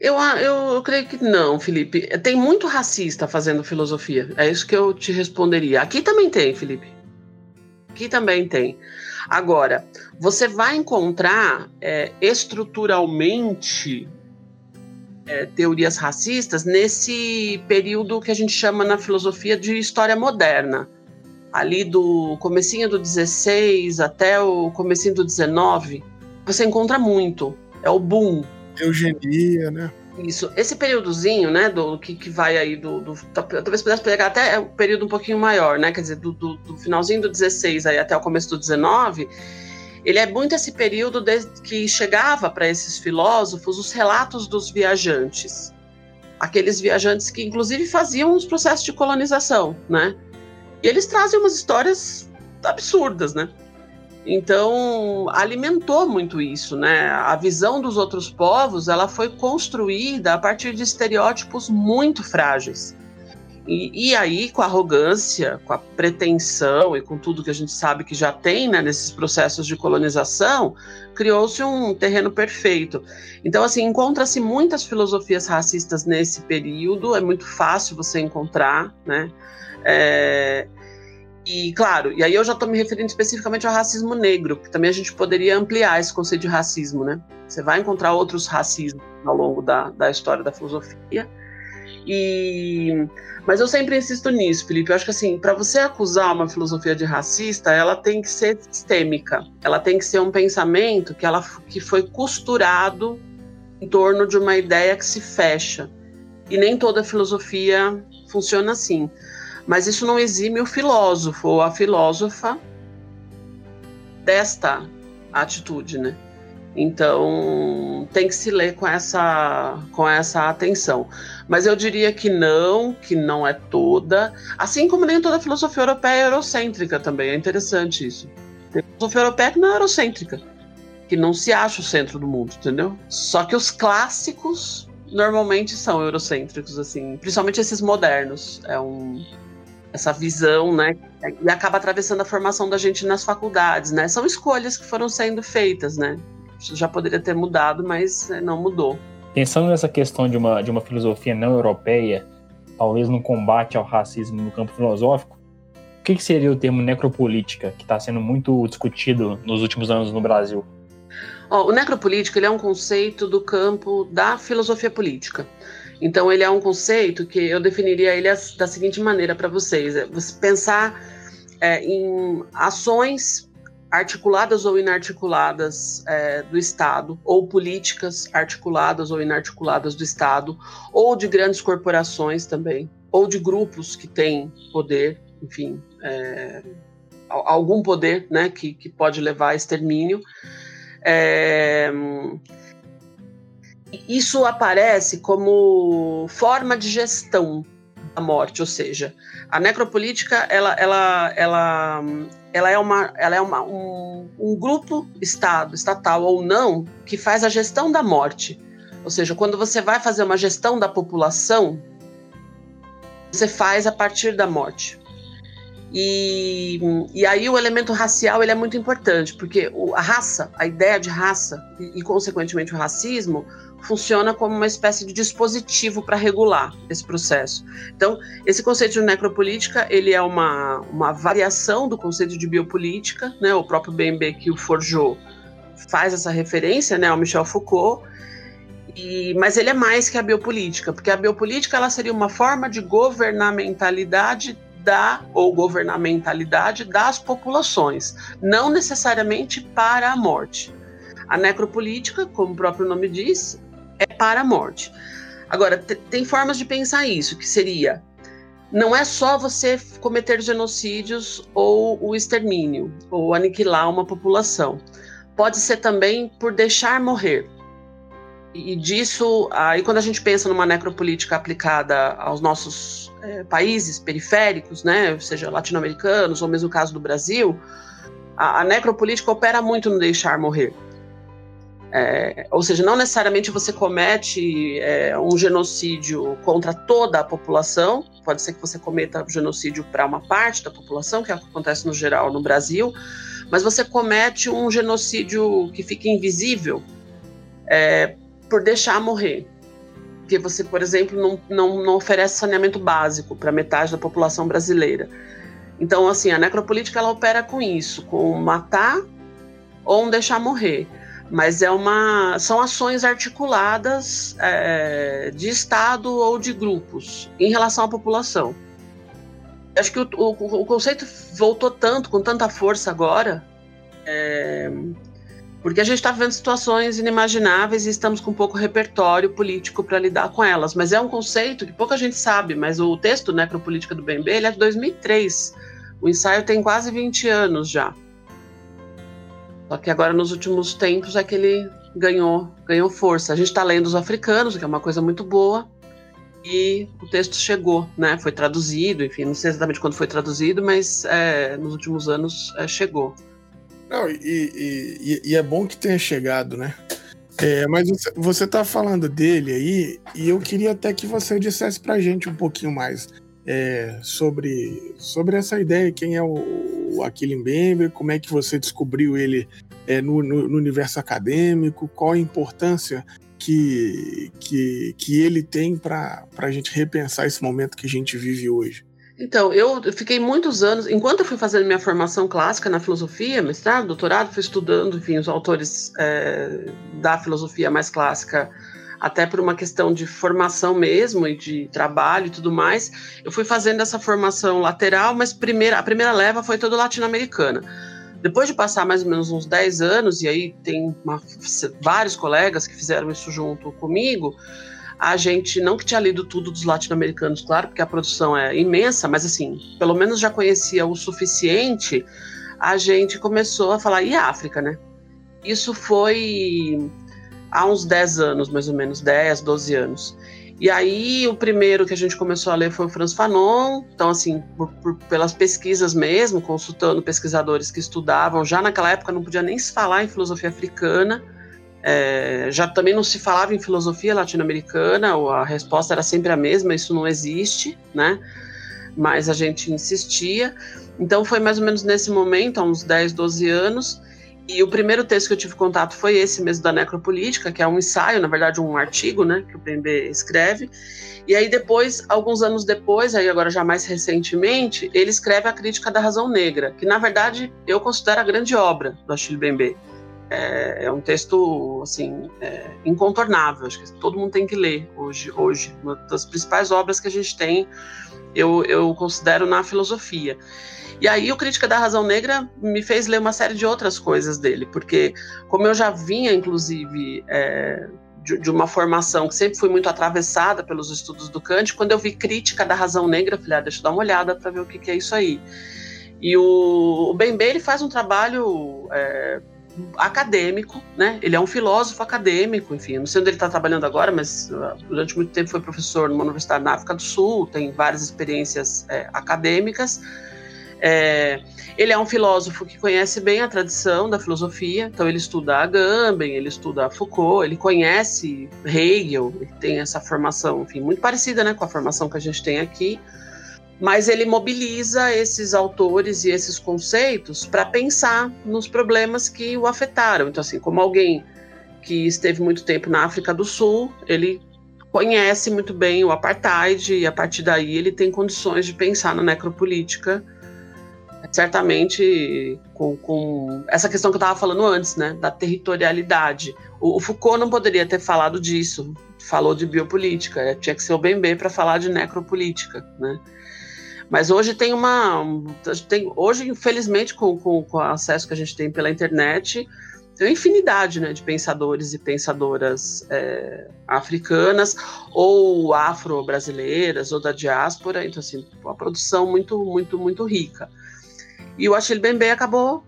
Eu, eu, eu, creio que não, Felipe. Tem muito racista fazendo filosofia. É isso que eu te responderia. Aqui também tem, Felipe. Aqui também tem. Agora, você vai encontrar é, estruturalmente é, teorias racistas nesse período que a gente chama na filosofia de história moderna. Ali do comecinho do 16 até o comecinho do 19, você encontra muito. É o boom Eugenia, né? Isso. Esse períodozinho, né, do que, que vai aí do, do, Talvez pudesse pegar até um período um pouquinho maior, né? Quer dizer, do, do, do finalzinho do 16 aí até o começo do 19. Ele é muito esse período de, que chegava para esses filósofos os relatos dos viajantes. Aqueles viajantes que, inclusive, faziam os processos de colonização, né? E eles trazem umas histórias absurdas, né? Então, alimentou muito isso, né? A visão dos outros povos, ela foi construída a partir de estereótipos muito frágeis. E, e, aí, com a arrogância, com a pretensão e com tudo que a gente sabe que já tem né, nesses processos de colonização, criou-se um terreno perfeito. Então, assim, encontra-se muitas filosofias racistas nesse período, é muito fácil você encontrar, né? É, e, claro, e aí eu já estou me referindo especificamente ao racismo negro, que também a gente poderia ampliar esse conceito de racismo, né? Você vai encontrar outros racismos ao longo da, da história da filosofia. E mas eu sempre insisto nisso, Felipe. Eu acho que assim, para você acusar uma filosofia de racista, ela tem que ser sistêmica. Ela tem que ser um pensamento que ela que foi costurado em torno de uma ideia que se fecha. e nem toda filosofia funciona assim. Mas isso não exime o filósofo ou a filósofa desta atitude, né? Então tem que se ler com essa, com essa atenção. Mas eu diria que não, que não é toda, assim como nem toda filosofia europeia é eurocêntrica também. É interessante isso. Tem filosofia europeia que não é eurocêntrica, que não se acha o centro do mundo, entendeu? Só que os clássicos normalmente são eurocêntricos, assim, principalmente esses modernos. É um essa visão, né? E acaba atravessando a formação da gente nas faculdades, né? São escolhas que foram sendo feitas, né? Já poderia ter mudado, mas é, não mudou. Pensando nessa questão de uma, de uma filosofia não europeia, talvez no combate ao racismo no campo filosófico, o que, que seria o termo necropolítica, que está sendo muito discutido nos últimos anos no Brasil? Oh, o necropolítica ele é um conceito do campo da filosofia política. Então, ele é um conceito que eu definiria ele da seguinte maneira para vocês: é você pensar é, em ações articuladas ou inarticuladas é, do Estado, ou políticas articuladas ou inarticuladas do Estado, ou de grandes corporações também, ou de grupos que têm poder, enfim, é, algum poder né, que, que pode levar a extermínio. É, isso aparece como forma de gestão da morte, ou seja, a necropolítica ela, ela, ela, ela é, uma, ela é uma, um, um grupo estado, estatal ou não, que faz a gestão da morte. Ou seja, quando você vai fazer uma gestão da população, você faz a partir da morte. E, e aí o elemento racial ele é muito importante, porque a raça, a ideia de raça e, e consequentemente o racismo, funciona como uma espécie de dispositivo para regular esse processo. Então, esse conceito de necropolítica, ele é uma, uma variação do conceito de biopolítica, né? O próprio BMB que o forjou faz essa referência, né, ao Michel Foucault, e, mas ele é mais que a biopolítica, porque a biopolítica ela seria uma forma de governamentalidade da ou governamentalidade das populações, não necessariamente para a morte. A necropolítica, como o próprio nome diz, é para a morte. Agora, tem formas de pensar isso, que seria não é só você cometer genocídios ou o extermínio, ou aniquilar uma população. Pode ser também por deixar morrer. E disso, aí quando a gente pensa numa necropolítica aplicada aos nossos é, países periféricos, né, seja latino-americanos ou mesmo o caso do Brasil, a, a necropolítica opera muito no deixar morrer. É, ou seja, não necessariamente você comete é, um genocídio contra toda a população, pode ser que você cometa um genocídio para uma parte da população, que é que acontece no geral no Brasil, mas você comete um genocídio que fica invisível é, por deixar morrer. Porque você, por exemplo, não, não, não oferece saneamento básico para metade da população brasileira. Então, assim, a necropolítica ela opera com isso, com matar ou deixar morrer mas é uma são ações articuladas é, de Estado ou de grupos em relação à população. Acho que o, o, o conceito voltou tanto, com tanta força agora, é, porque a gente está vendo situações inimagináveis e estamos com pouco repertório político para lidar com elas. Mas é um conceito que pouca gente sabe, mas o texto Necropolítica do BMB ele é de 2003. O ensaio tem quase 20 anos já. Só que agora nos últimos tempos é que ele ganhou, ganhou força. A gente está lendo os africanos, que é uma coisa muito boa, e o texto chegou, né? Foi traduzido, enfim, não sei exatamente quando foi traduzido, mas é, nos últimos anos é, chegou. Não, e, e, e, é bom que tenha chegado, né? É, mas você está falando dele aí, e eu queria até que você dissesse para a gente um pouquinho mais é, sobre, sobre essa ideia, quem é o, o Aquile como é que você descobriu ele é, no, no, no, universo acadêmico, qual a importância que, que, que ele tem para a gente repensar esse momento que a gente vive hoje. Então, eu fiquei muitos anos, enquanto eu fui fazendo minha formação clássica na filosofia, mestrado, doutorado, fui estudando, enfim, os autores é, da filosofia mais clássica até por uma questão de formação mesmo e de trabalho e tudo mais. Eu fui fazendo essa formação lateral, mas primeira, a primeira leva foi toda latino-americana. Depois de passar mais ou menos uns 10 anos, e aí tem uma, vários colegas que fizeram isso junto comigo, a gente não que tinha lido tudo dos latino-americanos, claro, porque a produção é imensa, mas assim, pelo menos já conhecia o suficiente, a gente começou a falar, e África, né? Isso foi há uns 10 anos, mais ou menos, 10, 12 anos. E aí, o primeiro que a gente começou a ler foi o Franz Fanon. Então, assim, por, por, pelas pesquisas mesmo, consultando pesquisadores que estudavam, já naquela época não podia nem se falar em filosofia africana. É, já também não se falava em filosofia latino-americana, a resposta era sempre a mesma, isso não existe, né? Mas a gente insistia. Então foi mais ou menos nesse momento, há uns 10, 12 anos, e o primeiro texto que eu tive contato foi esse mesmo da necropolítica, que é um ensaio, na verdade um artigo, né, que o PMB escreve. E aí depois, alguns anos depois, aí agora já mais recentemente, ele escreve a Crítica da Razão Negra, que na verdade eu considero a grande obra do Achille Bembe. É, é um texto assim é, incontornável, acho que todo mundo tem que ler hoje. Hoje, uma das principais obras que a gente tem, eu, eu considero na filosofia. E aí o Crítica da Razão Negra me fez ler uma série de outras coisas dele, porque como eu já vinha, inclusive, é, de, de, uma formação que sempre fui muito atravessada pelos estudos do Kant, quando eu vi Crítica da Razão Negra, falei, ah, deixa eu dar uma olhada para ver o que, que, é isso aí. E o, o Bembe, ele faz um trabalho é, acadêmico, né? Ele é um filósofo acadêmico, enfim, não sei onde ele está trabalhando agora, mas uh, durante muito tempo foi professor numa universidade na África do Sul, tem várias experiências é, acadêmicas. É, ele é um filósofo que conhece bem a tradição da filosofia, então ele estuda Agamben, ele estuda Foucault, ele conhece Hegel, ele tem essa formação, enfim, muito parecida né, com a formação que a gente tem aqui mas ele mobiliza esses autores e esses conceitos para pensar nos problemas que o afetaram. Então, assim, como alguém que esteve muito tempo na África do Sul, ele conhece muito bem o apartheid e a partir daí ele tem condições de pensar na necropolítica, certamente com, com essa questão que eu estava falando antes, né, da territorialidade. O, o, Foucault não poderia ter falado disso, falou de biopolítica, tinha que ser o Bembe para falar de necropolítica, né? Mas hoje tem uma. Tem, hoje, infelizmente, com, com, com o acesso que a gente tem pela internet, tem uma infinidade né, de pensadores e pensadoras é, africanas ou afro-brasileiras ou da diáspora. Então, assim, uma produção muito, muito, muito rica. E o Achille Bembe acabou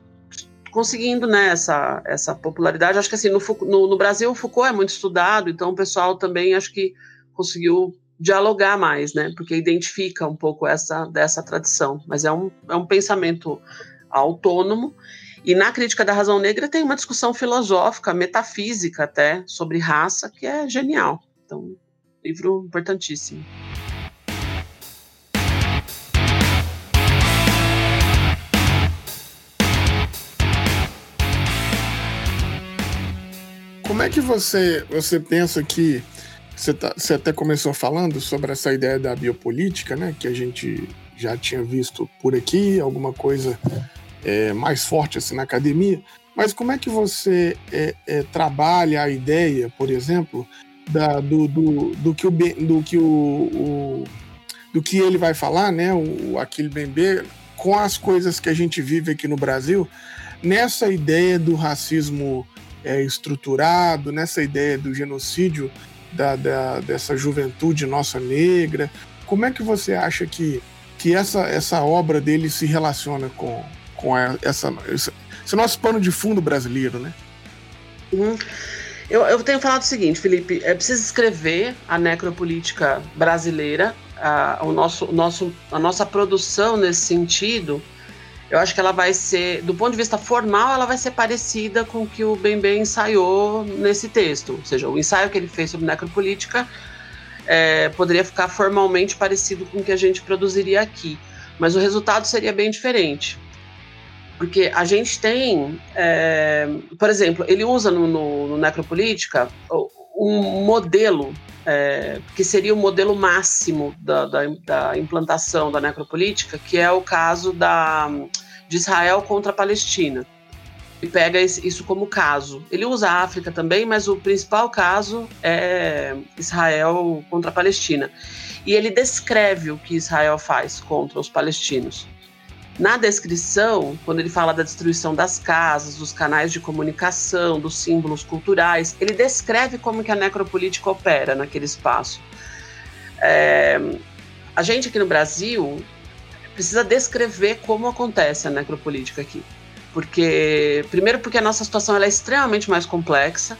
conseguindo né, essa, essa popularidade. Acho que assim, no, no, no Brasil o Foucault é muito estudado, então o pessoal também acho que conseguiu dialogar mais, né? Porque identifica um pouco essa dessa tradição. Mas é um, é um pensamento autônomo. E na crítica da razão negra tem uma discussão filosófica, metafísica até, sobre raça, que é genial. Então, livro importantíssimo. Como é que você, você pensa que você, tá, você até começou falando sobre essa ideia da biopolítica, né? Que a gente já tinha visto por aqui, alguma coisa é, mais forte assim na academia. Mas como é que você é, é, trabalha a ideia, por exemplo, da, do, do, do, que, o, do, que o, o, do que ele vai falar, né? O Aquile Bembe, com as coisas que a gente vive aqui no Brasil, nessa ideia do racismo é, estruturado, nessa ideia do genocídio da, da, dessa juventude nossa negra. Como é que você acha que, que essa, essa obra dele se relaciona com, com essa, esse, esse nosso pano de fundo brasileiro, né? Uhum. Eu, eu tenho falado o seguinte, Felipe, é preciso escrever a necropolítica brasileira, a, o nosso, nosso, a nossa produção nesse sentido eu acho que ela vai ser, do ponto de vista formal, ela vai ser parecida com o que o Bembe ensaiou nesse texto. Ou seja, o ensaio que ele fez sobre necropolítica é, poderia ficar formalmente parecido com o que a gente produziria aqui. Mas o resultado seria bem diferente. Porque a gente tem, é, por exemplo, ele usa no, no, no Necropolítica um modelo é, que seria o modelo máximo da, da, da, implantação da necropolítica, que é o caso da, de Israel contra a Palestina. Ele pega isso como caso. Ele usa a África também, mas o principal caso é Israel contra a Palestina. E ele descreve o que Israel faz contra os palestinos. Na descrição, quando ele fala da destruição das casas, dos canais de comunicação, dos símbolos culturais, ele descreve como que a necropolítica opera naquele espaço. É, a gente aqui no Brasil precisa descrever como acontece a necropolítica aqui. Porque, primeiro, porque a nossa situação é extremamente mais complexa.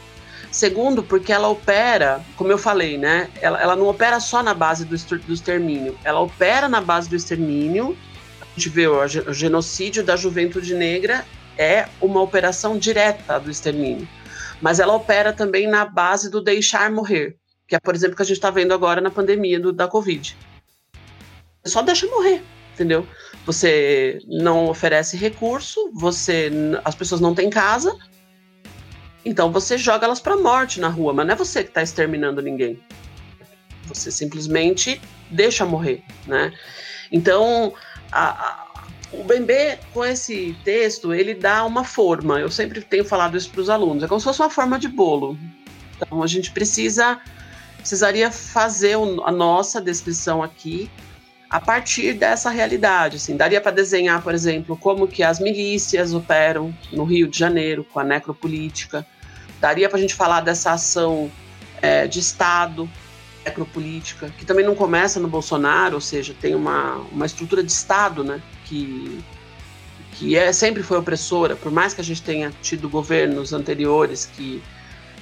Segundo, porque ela opera, como eu falei, né? Ela, ela não opera só na base do, do extermínio, ela opera na base do extermínio gente vê o genocídio da juventude negra é uma operação direta do extermínio, mas ela opera também na base do deixar morrer, que é, por exemplo, que a gente está vendo agora na pandemia do, da Covid. Só deixa morrer, entendeu? Você não oferece recurso, você, as pessoas não têm casa, então você joga elas para morte na rua, mas não é você que está exterminando ninguém. Você simplesmente deixa morrer, né? Então, a, a, o Bembe, com esse texto, ele dá uma forma. Eu sempre tenho falado isso para os alunos. É como se fosse uma forma de bolo. Então, a gente precisa precisaria fazer a nossa descrição aqui a partir dessa realidade. Assim, daria para desenhar, por exemplo, como que as milícias operam no Rio de Janeiro com a necropolítica. Daria para a gente falar dessa ação é, de Estado necropolítica, que também não começa no Bolsonaro, ou seja, tem uma, uma estrutura de Estado, né, que, que é, sempre foi opressora, por mais que a gente tenha tido governos anteriores que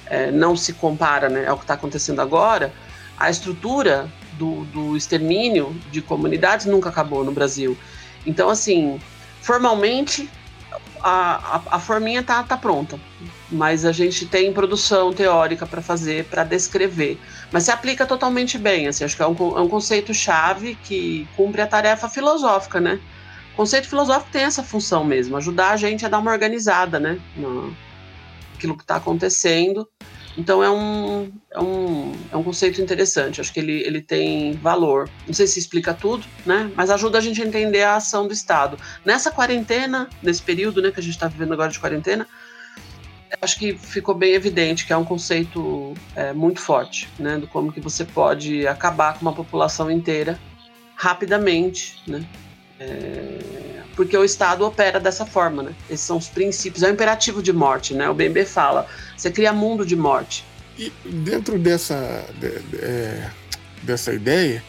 é, não se compara né, ao que está acontecendo agora, a estrutura do, do extermínio de comunidades nunca acabou no Brasil. Então, assim, formalmente, a, a, forminha tá, tá pronta mas a gente tem produção teórica para fazer, para descrever. Mas se aplica totalmente bem, assim, acho que é um, é um conceito-chave que cumpre a tarefa filosófica, né? O conceito filosófico tem essa função mesmo, ajudar a gente a dar uma organizada, né? No, aquilo que está acontecendo. Então é um, é, um, é um conceito interessante, acho que ele, ele tem valor. Não sei se explica tudo, né? Mas ajuda a gente a entender a ação do Estado. Nessa quarentena, nesse período né, que a gente está vivendo agora de quarentena, acho que ficou bem evidente que é um conceito é, muito forte, né, do como que você pode acabar com uma população inteira rapidamente, né, é, porque o Estado opera dessa forma, né, esses são os princípios, é o imperativo de morte, né, o BMB fala, você cria mundo de morte. E dentro dessa, de, de, é, dessa ideia,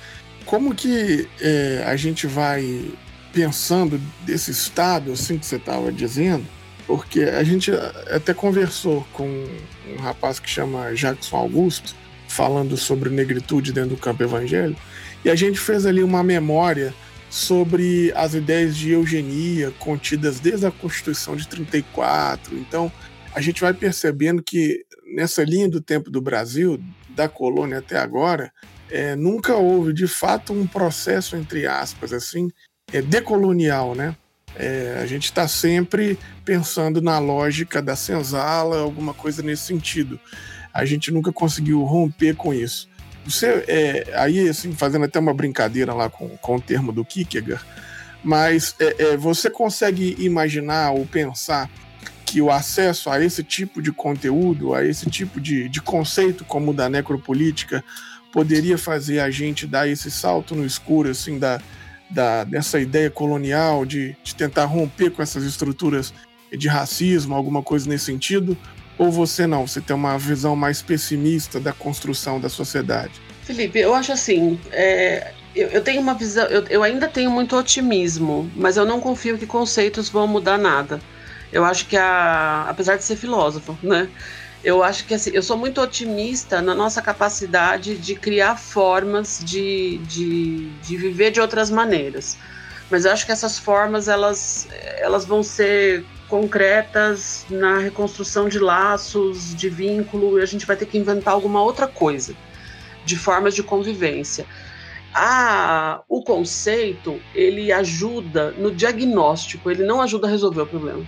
como que é, a gente vai pensando desse Estado, assim que você estava dizendo, porque a gente até conversou com um rapaz que chama Jackson Augusto, falando sobre negritude dentro do campo evangélico, e a gente fez ali uma memória sobre as ideias de eugenia contidas desde a Constituição de 34. Então, a gente vai percebendo que nessa linha do tempo do Brasil, da colônia até agora, é, nunca houve de fato um processo, entre aspas, assim, é, decolonial, né? É, a gente está sempre pensando na lógica da senzala, alguma coisa nesse sentido. A gente nunca conseguiu romper com isso. Você, é, aí, assim, fazendo até uma brincadeira lá com, com o termo do Kierkegaard, mas é, é, você consegue imaginar ou pensar que o acesso a esse tipo de conteúdo, a esse tipo de, de conceito como o da necropolítica, poderia fazer a gente dar esse salto no escuro, assim, da, da, dessa ideia colonial de, de tentar romper com essas estruturas de racismo, alguma coisa nesse sentido? Ou você não? Você tem uma visão mais pessimista da construção da sociedade? Felipe, eu acho assim. É, eu, eu, tenho uma visão. Eu, eu ainda tenho muito otimismo, mas eu não confio que conceitos vão mudar nada. Eu acho que a, apesar de ser filósofo, né? eu acho que assim, eu sou muito otimista na nossa capacidade de criar formas de, de, de viver de outras maneiras. Mas eu acho que essas formas elas, elas vão ser concretas na reconstrução de laços, de vínculo, e a gente vai ter que inventar alguma outra coisa, de formas de convivência. Ah, o conceito ele ajuda no diagnóstico, ele não ajuda a resolver o problema.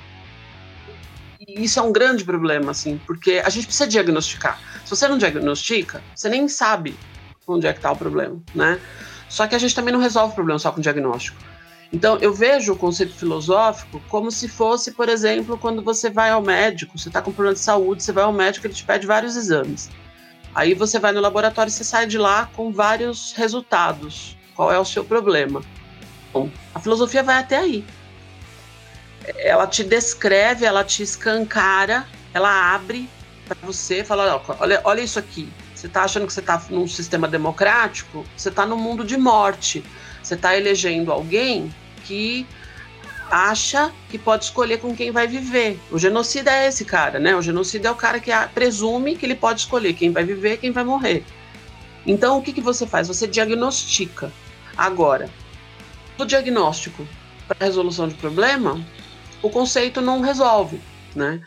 E isso é um grande problema, assim, porque a gente precisa diagnosticar. Se você não diagnostica, você nem sabe onde é que está o problema, né? Só que a gente também não resolve o problema só com diagnóstico. Então, eu vejo o conceito filosófico como se fosse, por exemplo, quando você vai ao médico, você está com problema de saúde, você vai ao médico, ele te pede vários exames. Aí você vai no laboratório e você sai de lá com vários resultados. Qual é o seu problema? Bom, a filosofia vai até aí. ela te descreve, ela te escancara, ela abre para você, fala, olha, olha isso aqui. Você está achando que você está num sistema democrático? Você está num mundo de morte. Você está elegendo alguém que acha que pode escolher com quem vai viver. O genocida é esse cara, né? O genocida é o cara que presume que ele pode escolher quem vai viver e quem vai morrer. Então, o que, que você faz? Você diagnostica. Agora, o diagnóstico para resolução de problema, o conceito não resolve, né?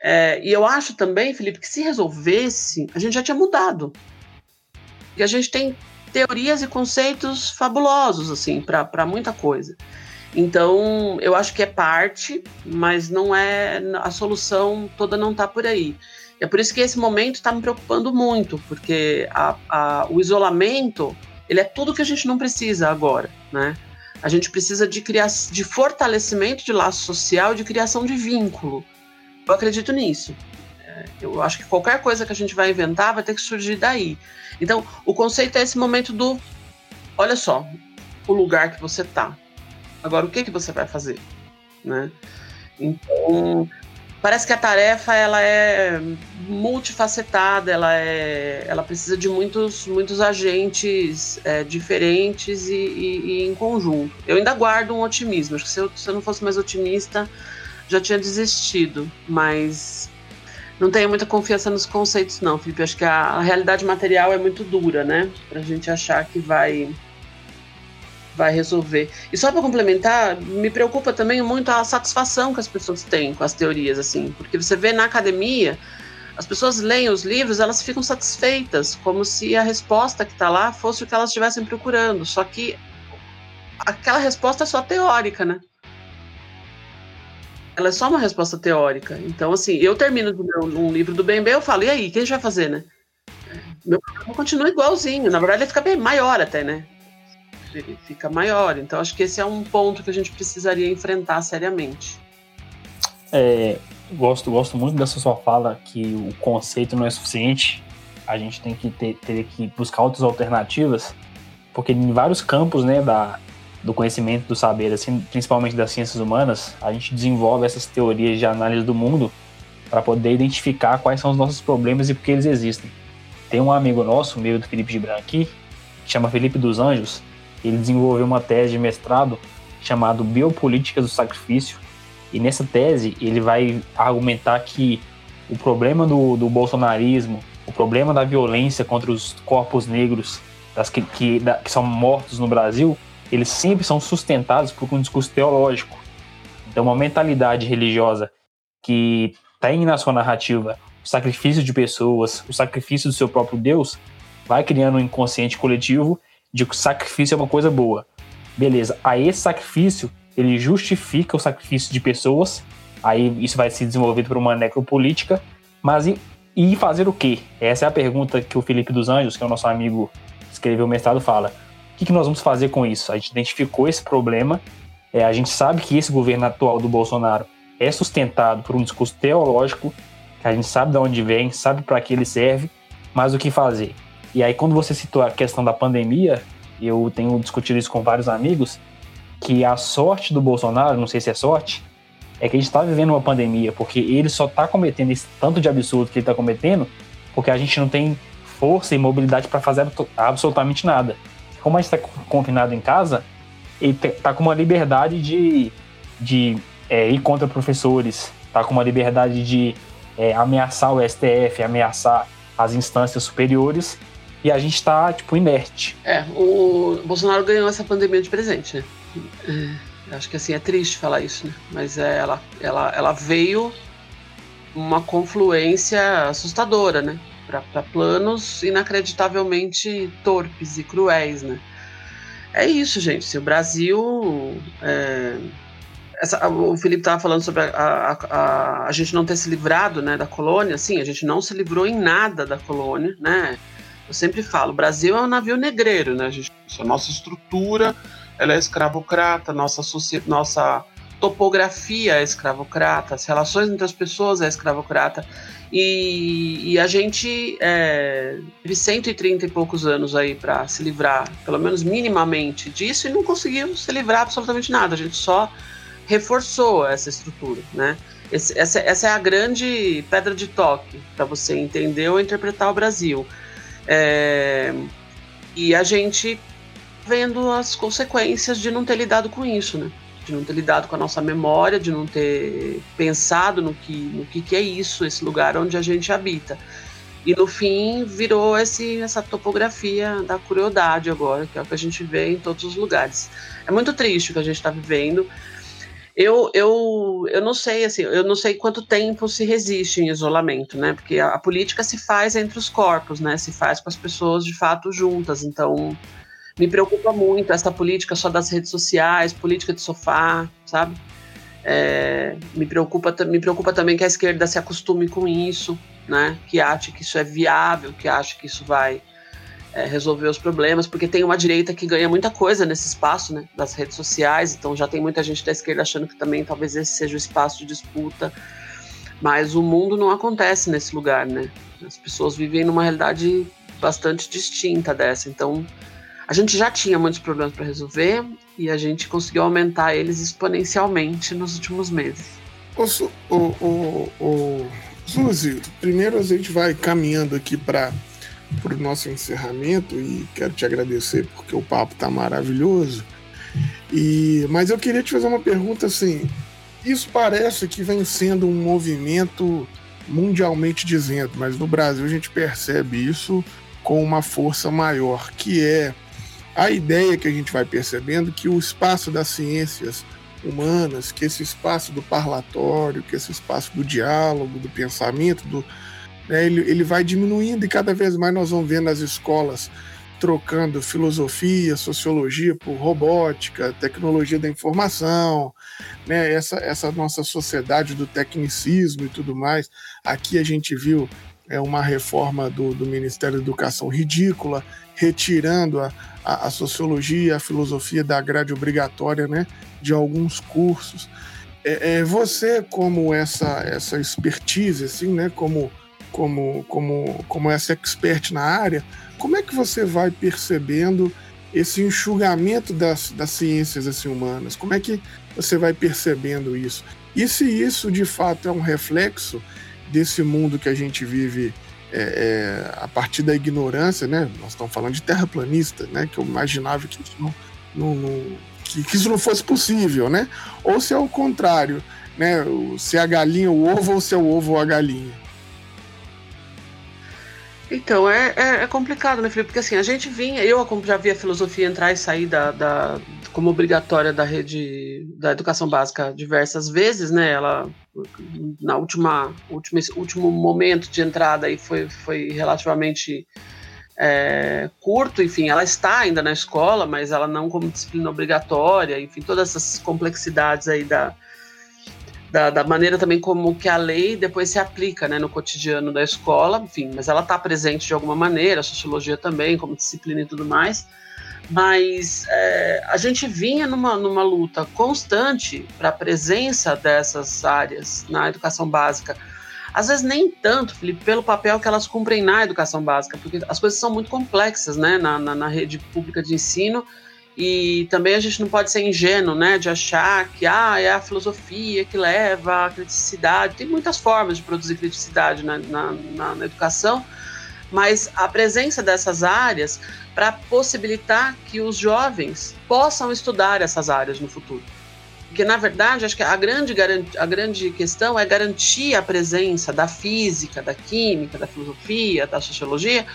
É, e eu acho também, Felipe, que se resolvesse, a gente já tinha mudado. E a gente tem teorias e conceitos fabulosos, assim, para muita coisa. Então, eu acho que é parte, mas não é a solução toda não está por aí. É por isso que esse momento está me preocupando muito, porque a, a, o isolamento ele é tudo que a gente não precisa agora, né? A gente precisa de, criar, de fortalecimento de laço social, de criação de vínculo. Eu acredito nisso. Eu acho que qualquer coisa que a gente vai inventar vai ter que surgir daí. Então, o conceito é esse momento do, olha só, o lugar que você está. Agora, o que que você vai fazer, né? Então, parece que a tarefa ela é multifacetada, ela é, ela precisa de muitos, muitos agentes é, diferentes e, e, e, em conjunto. Eu ainda guardo um otimismo. Acho que se eu, se eu não fosse mais otimista, já tinha desistido. Mas não tenho muita confiança nos conceitos, não, Felipe. Acho que a, realidade material é muito dura, né? Para a gente achar que vai vai resolver. E só para complementar, me preocupa também muito a satisfação que as pessoas têm com as teorias, assim, porque você vê na academia, as pessoas leem os livros, elas ficam satisfeitas, como se a resposta que está lá fosse o que elas estivessem procurando, só que aquela resposta é só teórica, né? Ela é só uma resposta teórica. Então, assim, eu termino um livro do bem, eu falo, e aí, o que a gente vai fazer, né? Meu problema continua igualzinho, na verdade ele fica bem maior até, né? ele fica maior. Então, acho que esse é um ponto que a gente precisaria enfrentar seriamente. É, gosto, gosto muito dessa sua fala que o conceito não é suficiente. A gente tem que ter, ter que buscar outras alternativas, porque em vários campos, né, da, do conhecimento, do saber, assim, principalmente das ciências humanas, a gente desenvolve essas teorias de análise do mundo para poder identificar quais são os nossos problemas e por que eles existem. Tem um amigo nosso, meio do Felipe Gibran aqui, que chama Felipe dos Anjos, ele desenvolveu uma tese de mestrado chamada Biopolítica do Sacrifício. E nessa tese ele vai argumentar que o problema do, do bolsonarismo, o problema da violência contra os corpos negros das que, que, da, que são mortos no Brasil, eles sempre são sustentados por um discurso teológico. Então, uma mentalidade religiosa que tem na sua narrativa o sacrifício de pessoas, o sacrifício do seu próprio Deus, vai criando um inconsciente coletivo de que o sacrifício é uma coisa boa. Beleza, aí esse sacrifício, ele justifica o sacrifício de pessoas, aí isso vai ser desenvolvido por uma necropolítica, mas e, e fazer o quê? Essa é a pergunta que o Felipe dos Anjos, que é o nosso amigo escreveu o mestrado, fala. Que, que nós vamos fazer com isso? A gente identificou esse problema, é, a gente sabe que esse governo atual do Bolsonaro é sustentado por um discurso teológico, a gente sabe de onde vem, sabe para que ele serve, mas o que fazer? E aí, quando você citou a questão da pandemia, eu tenho discutido isso com vários amigos, que a sorte do Bolsonaro, não sei se é sorte, é que a gente está vivendo uma pandemia, porque ele só está cometendo esse tanto de absurdo que ele está cometendo, porque a gente não tem força e mobilidade para fazer absolutamente nada. Como a gente está confinado em casa, ele está com uma liberdade de, de é, ir contra professores, está com uma liberdade de é, ameaçar o STF, ameaçar as instâncias superiores, e a gente está tipo, inerte. É, o Bolsonaro ganhou essa pandemia de presente, né? É, acho que assim, é triste falar isso, né? Mas é, ela, ela, ela veio uma confluência assustadora, né? Para planos inacreditavelmente torpes e cruéis, né? É isso, gente. Se o Brasil. É, essa, o Felipe estava falando sobre a, a, a, a, gente não ter se livrado né, da colônia. Sim, a gente não se livrou em nada da colônia, né? Eu sempre falo, o Brasil é um navio negreiro, né? A, gente, a nossa estrutura ela é escravocrata, nossa, nossa topografia é escravocrata, as relações entre as pessoas é escravocrata. E, e a gente é, teve 130 e poucos anos aí para se livrar, pelo menos minimamente, disso, e não conseguiu se livrar absolutamente nada. A gente só reforçou essa estrutura, né? Esse, essa, essa é a grande pedra de toque para você entender ou interpretar o Brasil. É, e a gente vendo as consequências de não ter lidado com isso, né? De não ter lidado com a nossa memória, de não ter pensado no que, no que, que é isso, esse lugar onde a gente habita. E no fim virou esse, essa topografia da crueldade agora, que é o que a gente vê em todos os lugares. É muito triste o que a gente está vivendo. Eu, eu, eu não sei assim, eu não sei quanto tempo se resiste em isolamento, né? Porque a, a, política se faz entre os corpos, né? Se faz com as pessoas de fato juntas. Então, me preocupa muito essa política só das redes sociais, política de sofá, sabe? É, me preocupa, me preocupa também que a esquerda se acostume com isso, né? Que ache que isso é viável, que ache que isso vai é, resolver os problemas, porque tem uma direita que ganha muita coisa nesse espaço, né? Das redes sociais, então já tem muita gente da esquerda achando que também talvez esse seja o espaço de disputa, mas o mundo não acontece nesse lugar, né? As pessoas vivem numa realidade bastante distinta dessa, então a gente já tinha muitos problemas para resolver e a gente conseguiu aumentar eles exponencialmente nos últimos meses. O, o, o, o Suzy, primeiro a gente vai caminhando aqui para o nosso encerramento e quero te agradecer porque o papo está maravilhoso. E, mas eu queria te fazer uma pergunta assim. Isso parece que vem sendo um movimento mundialmente dizendo, mas no Brasil a gente percebe isso com uma força maior, que é a ideia que a gente vai percebendo que o espaço das ciências humanas, que esse espaço do parlatório, que esse espaço do diálogo, do pensamento, do, né, ele, ele vai diminuindo e cada vez mais nós vamos vendo as escolas trocando filosofia, sociologia por robótica, tecnologia da informação, né, essa, essa nossa sociedade do tecnicismo e tudo mais. Aqui a gente viu é, uma reforma do, do Ministério da Educação ridícula, retirando a, a, a, sociologia, a filosofia da grade obrigatória, né, de alguns cursos. É, é, você como essa essa expertise, assim, né, como como como como essa expert na área, como é que você vai percebendo esse enxugamento das, das ciências assim, humanas? Como é que você vai percebendo isso? E se isso de fato é um reflexo desse mundo que a gente vive é, é, a partir da ignorância, né? Nós estamos falando de terraplanista, né? Que eu imaginava que isso não, não, não que, que, isso não fosse possível, né? Ou se é o contrário, né? Se é a galinha o ovo ou se é o ovo ou a galinha. Então, é, é, é, complicado, né, Felipe? Porque assim, a gente vinha, eu já vi a filosofia entrar e sair da, da, como obrigatória da rede da educação básica diversas vezes, né? Ela, na última, última último momento de entrada aí foi, foi relativamente é, curto, enfim, ela está ainda na escola, mas ela não como disciplina obrigatória, enfim, todas essas complexidades aí da, da, da, maneira também como que a lei depois se aplica né, no cotidiano da escola, enfim, mas ela está presente de alguma maneira, a sociologia também, como disciplina e tudo mais. Mas é, a gente vinha numa, numa luta constante para a presença dessas áreas na educação básica. Às vezes nem tanto, Felipe, pelo papel que elas cumprem na educação básica, porque as coisas são muito complexas né, na, na, na rede pública de ensino e também a gente não pode ser ingênuo, né, de achar que ah, é a filosofia que leva à criticidade. Tem muitas formas de produzir criticidade na, na, na, na educação, mas a presença dessas áreas para possibilitar que os jovens possam estudar essas áreas no futuro. Porque, na verdade, acho que a grande, a grande questão é garantir a presença da física, da química, da filosofia, da sociologia,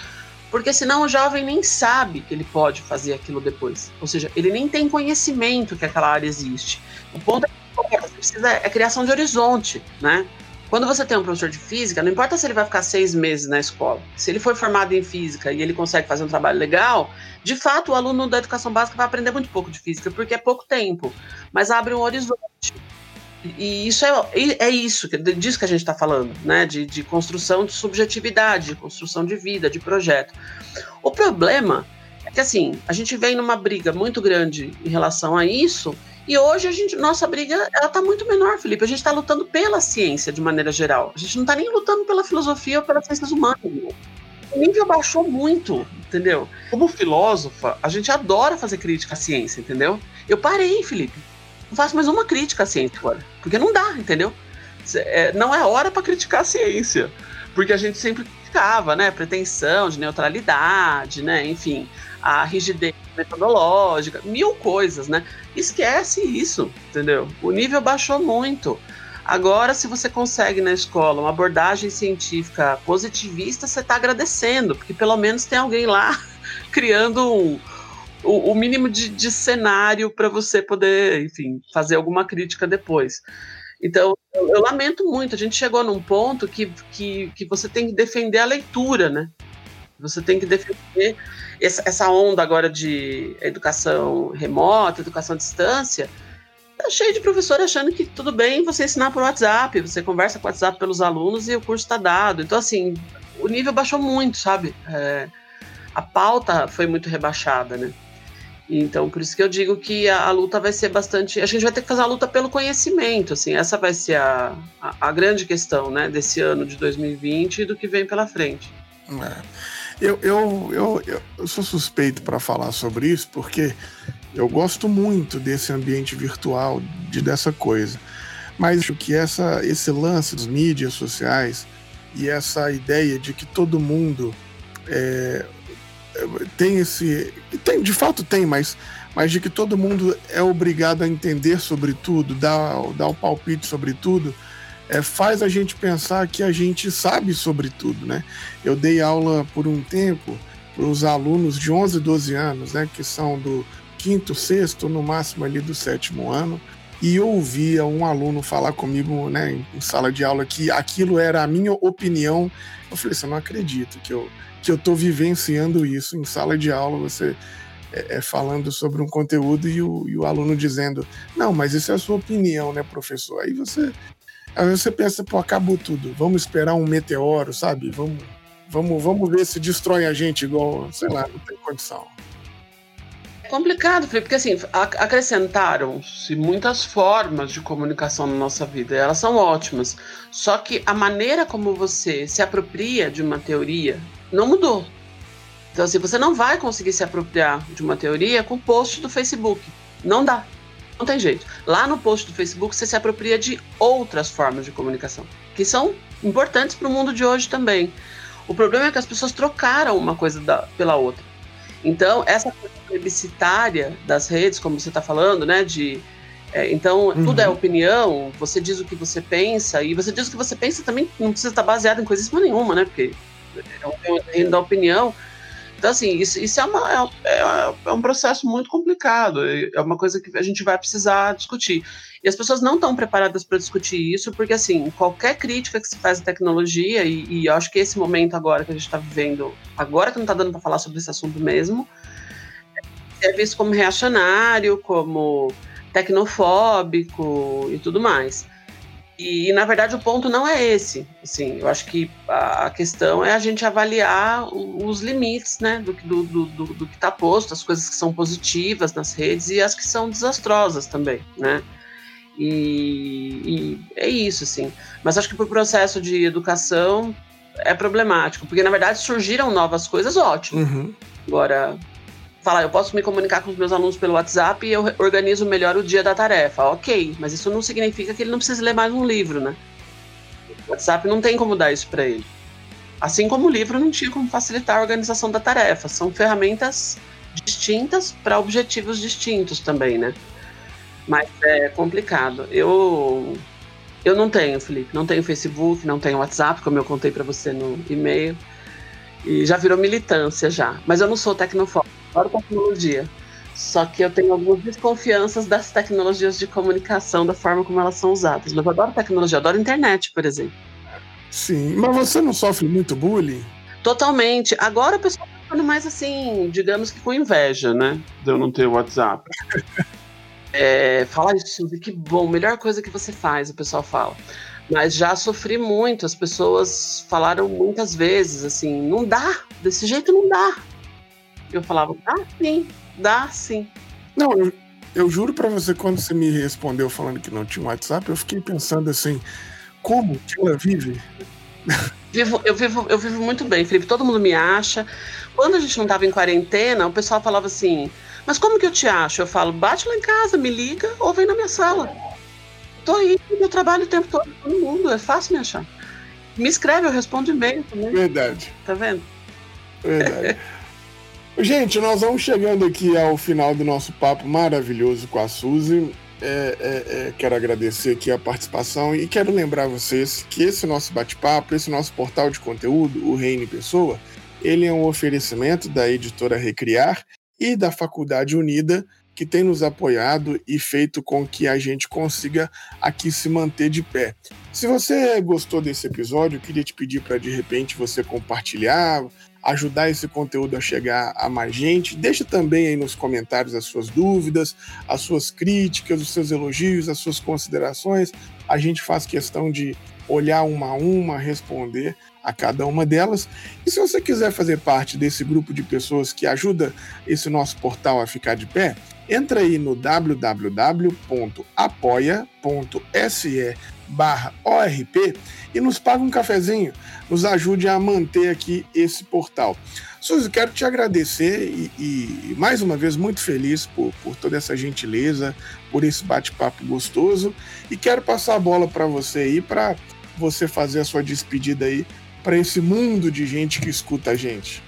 porque senão o jovem nem sabe que ele pode fazer aquilo depois. Ou seja, ele nem tem conhecimento que aquela área existe. O ponto é que você precisa é criação de horizonte, né? Quando você tem um professor de física, não importa se ele vai ficar seis meses na escola. Se ele for formado em física e ele consegue fazer um trabalho legal, de fato o aluno da educação básica vai aprender muito pouco de física, porque é pouco tempo, mas abre um horizonte. E isso é, é isso, disso que a gente está falando, né? De, de construção de subjetividade, de construção de vida, de projeto. O problema é que assim, a gente vem numa briga muito grande em relação a isso, e hoje a gente, nossa briga, ela tá muito menor, Felipe. A gente está lutando pela ciência de maneira geral. A gente não está nem lutando pela filosofia ou pelas ciências humanas. O nível baixou muito, entendeu? Como filósofa, a gente adora fazer crítica à ciência, entendeu? Eu parei, Felipe faço mais uma crítica à ciência agora. Porque não dá, entendeu? É, não é hora para criticar a ciência. Porque a gente sempre criticava, né? Pretensão de neutralidade, né? Enfim, a rigidez metodológica, mil coisas, né? Esquece isso, entendeu? O nível baixou muito. Agora, se você consegue na escola uma abordagem científica positivista, você está agradecendo, porque pelo menos tem alguém lá criando um, o, o mínimo de, de cenário para você poder, enfim, fazer alguma crítica depois. Então, eu, eu, lamento muito. A gente chegou num ponto que, que, que você tem que defender a leitura, né? Você tem que defender essa, essa onda agora de educação remota, educação à distância. Tá cheio de professor achando que tudo bem você ensinar por WhatsApp, você conversa com o WhatsApp pelos alunos e o curso está dado. Então, assim, o nível baixou muito, sabe? É, a pauta foi muito rebaixada, né? Então, por isso que eu digo que a, a, luta vai ser bastante. A gente vai ter que fazer a luta pelo conhecimento, assim. Essa vai ser a, a, a grande questão, né, desse ano de 2020 e do que vem pela frente. É. Eu, eu, eu, eu, sou suspeito para falar sobre isso, porque eu gosto muito desse ambiente virtual, de dessa coisa. Mas acho que essa, esse lance das mídias sociais e essa ideia de que todo mundo é, tem esse. Tem, de fato tem, mas, mas de que todo mundo é obrigado a entender sobre tudo, dar, dar o palpite sobre tudo, é, faz a gente pensar que a gente sabe sobre tudo, né? Eu dei aula por um tempo para os alunos de 11, 12 anos, né? Que são do quinto, sexto, no máximo ali do sétimo ano, e ouvia um aluno falar comigo, né, em sala de aula, que aquilo era a minha opinião. Eu falei assim, eu não acredito que eu que eu estou vivenciando isso em sala de aula, você é, é, falando sobre um conteúdo e o, e o, aluno dizendo, não, mas isso é a sua opinião, né, professor? Aí você, aí você pensa, pô, acabou tudo, vamos esperar um meteoro, sabe? Vamos, vamos, vamos ver se destrói a gente igual, sei lá, não tem condição. Complicado, Felipe, porque assim, acrescentaram-se muitas formas de comunicação na nossa vida, elas são ótimas. Só que a maneira como você se apropria de uma teoria não mudou. Então, assim, você não vai conseguir se apropriar de uma teoria com post do Facebook. Não dá. Não tem jeito. Lá no post do Facebook, você se apropria de outras formas de comunicação, que são importantes para o mundo de hoje também. O problema é que as pessoas trocaram uma coisa da, pela outra. Então, essa coisa plebiscitária das redes, como você está falando, né, de é, então, uhum. tudo é opinião, você diz o que você pensa, e você diz o que você pensa também não precisa estar baseado em coisíssima nenhuma, né? Porque é um terreno da opinião. Então, assim, isso, isso é, uma, é, é, um processo muito complicado, é uma coisa que a gente vai precisar discutir. E as pessoas não estão preparadas para discutir isso, porque, assim, qualquer crítica que se faz à tecnologia, e, e eu acho que esse momento agora que a gente está vivendo, agora que não está dando para falar sobre esse assunto mesmo, é visto como reacionário, como tecnofóbico e tudo mais. E, na verdade, o ponto não é esse. Assim, eu acho que a, questão é a gente avaliar os limites né, do, do, do, do, que está posto, as coisas que são positivas nas redes e as que são desastrosas também. Né? E, e é isso, assim. Mas acho que para o processo de educação é problemático, porque na verdade surgiram novas coisas, ótimo. Uhum. Agora, falar, eu posso me comunicar com os meus alunos pelo WhatsApp e eu organizo melhor o dia da tarefa. Ok, mas isso não significa que ele não precisa ler mais um livro, né? O WhatsApp não tem como dar isso para ele. Assim como o livro não tinha como facilitar a organização da tarefa. São ferramentas distintas para objetivos distintos também, né? Mas é complicado. Eu eu não tenho, Felipe, não tenho Facebook, não tenho WhatsApp, como eu contei para você no e-mail. E já virou militância já. Mas eu não sou tecnofóbico adoro tecnologia. Só que eu tenho algumas desconfianças das tecnologias de comunicação, da forma como elas são usadas. Mas eu adoro tecnologia, eu adoro internet, por exemplo. Sim, mas você não sofre muito bullying? Totalmente. Agora o pessoal tá ficando mais assim, digamos que com inveja, né? De eu não ter WhatsApp. é, fala isso, Silvia, que bom, melhor coisa que você faz, o pessoal fala. Mas já sofri muito, as pessoas falaram muitas vezes assim, não dá, desse jeito não dá. Eu falava, dá sim, dá sim. Não, eu, eu juro para você, quando você me respondeu falando que não tinha WhatsApp, eu fiquei pensando assim, como que ela vive? Vivo, eu, vivo, eu vivo muito bem, Felipe. Todo mundo me acha. Quando a gente não estava em quarentena, o pessoal falava assim: Mas como que eu te acho? Eu falo, bate lá em casa, me liga ou vem na minha sala. Tô aí, eu trabalho o tempo todo, todo mundo, é fácil me achar. Me escreve, eu respondo e-mail também. Verdade. Tá vendo? Verdade. Gente, nós vamos chegando aqui ao final do nosso papo maravilhoso com a Suzy. É, é, é, quero agradecer aqui a participação e quero lembrar vocês que esse nosso bate-papo, esse nosso portal de conteúdo, o Reine Pessoa, ele é um oferecimento da editora Recriar e da Faculdade Unida, que tem nos apoiado e feito com que a gente consiga aqui se manter de pé. Se você gostou desse episódio, eu queria te pedir para de repente você compartilhar, ajudar esse conteúdo a chegar a mais gente. Deixa também aí nos comentários as suas dúvidas, as suas críticas, os seus elogios, as suas considerações. A gente faz questão de olhar uma a uma, responder a cada uma delas. E se você quiser fazer parte desse grupo de pessoas que ajuda esse nosso portal a ficar de pé, entra aí no www.apoia.se barra ORP e nos paga um cafezinho, nos ajude a manter aqui esse portal. Suzy, quero te agradecer e, e, mais uma vez muito feliz por, por toda essa gentileza, por esse bate-papo gostoso e quero passar a bola para você aí para você fazer a sua despedida aí para esse mundo de gente que escuta a gente.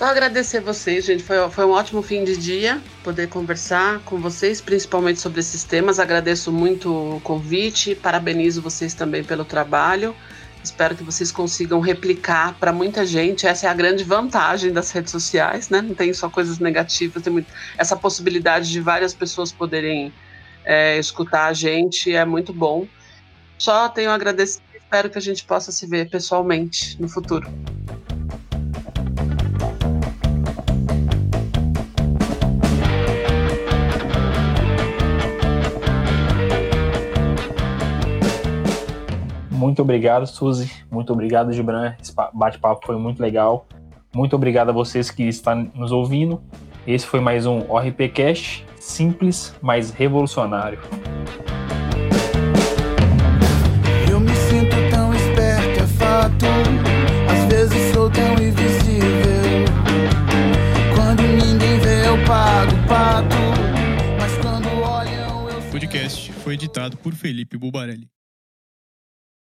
Só agradecer vocês, gente. Foi, foi um ótimo fim de dia poder conversar com vocês, principalmente sobre esses temas. Agradeço muito o convite, parabenizo vocês também pelo trabalho. Espero que vocês consigam replicar para muita gente. Essa é a grande vantagem das redes sociais, né? Não tem só coisas negativas, tem muito... essa possibilidade de várias pessoas poderem é, escutar a gente é muito bom. Só tenho a agradecer espero que a gente possa se ver pessoalmente no futuro. Muito obrigado, Suzy. Muito obrigado, Gibran. Esse bate-papo foi muito legal. Muito obrigado a vocês que estão nos ouvindo. Esse foi mais um ORPcast simples, mas revolucionário. fato. Às vezes sou tão invisível. Quando ninguém vê, eu pago pato. Mas quando olham, eu. O podcast foi editado por Felipe Bubarelli.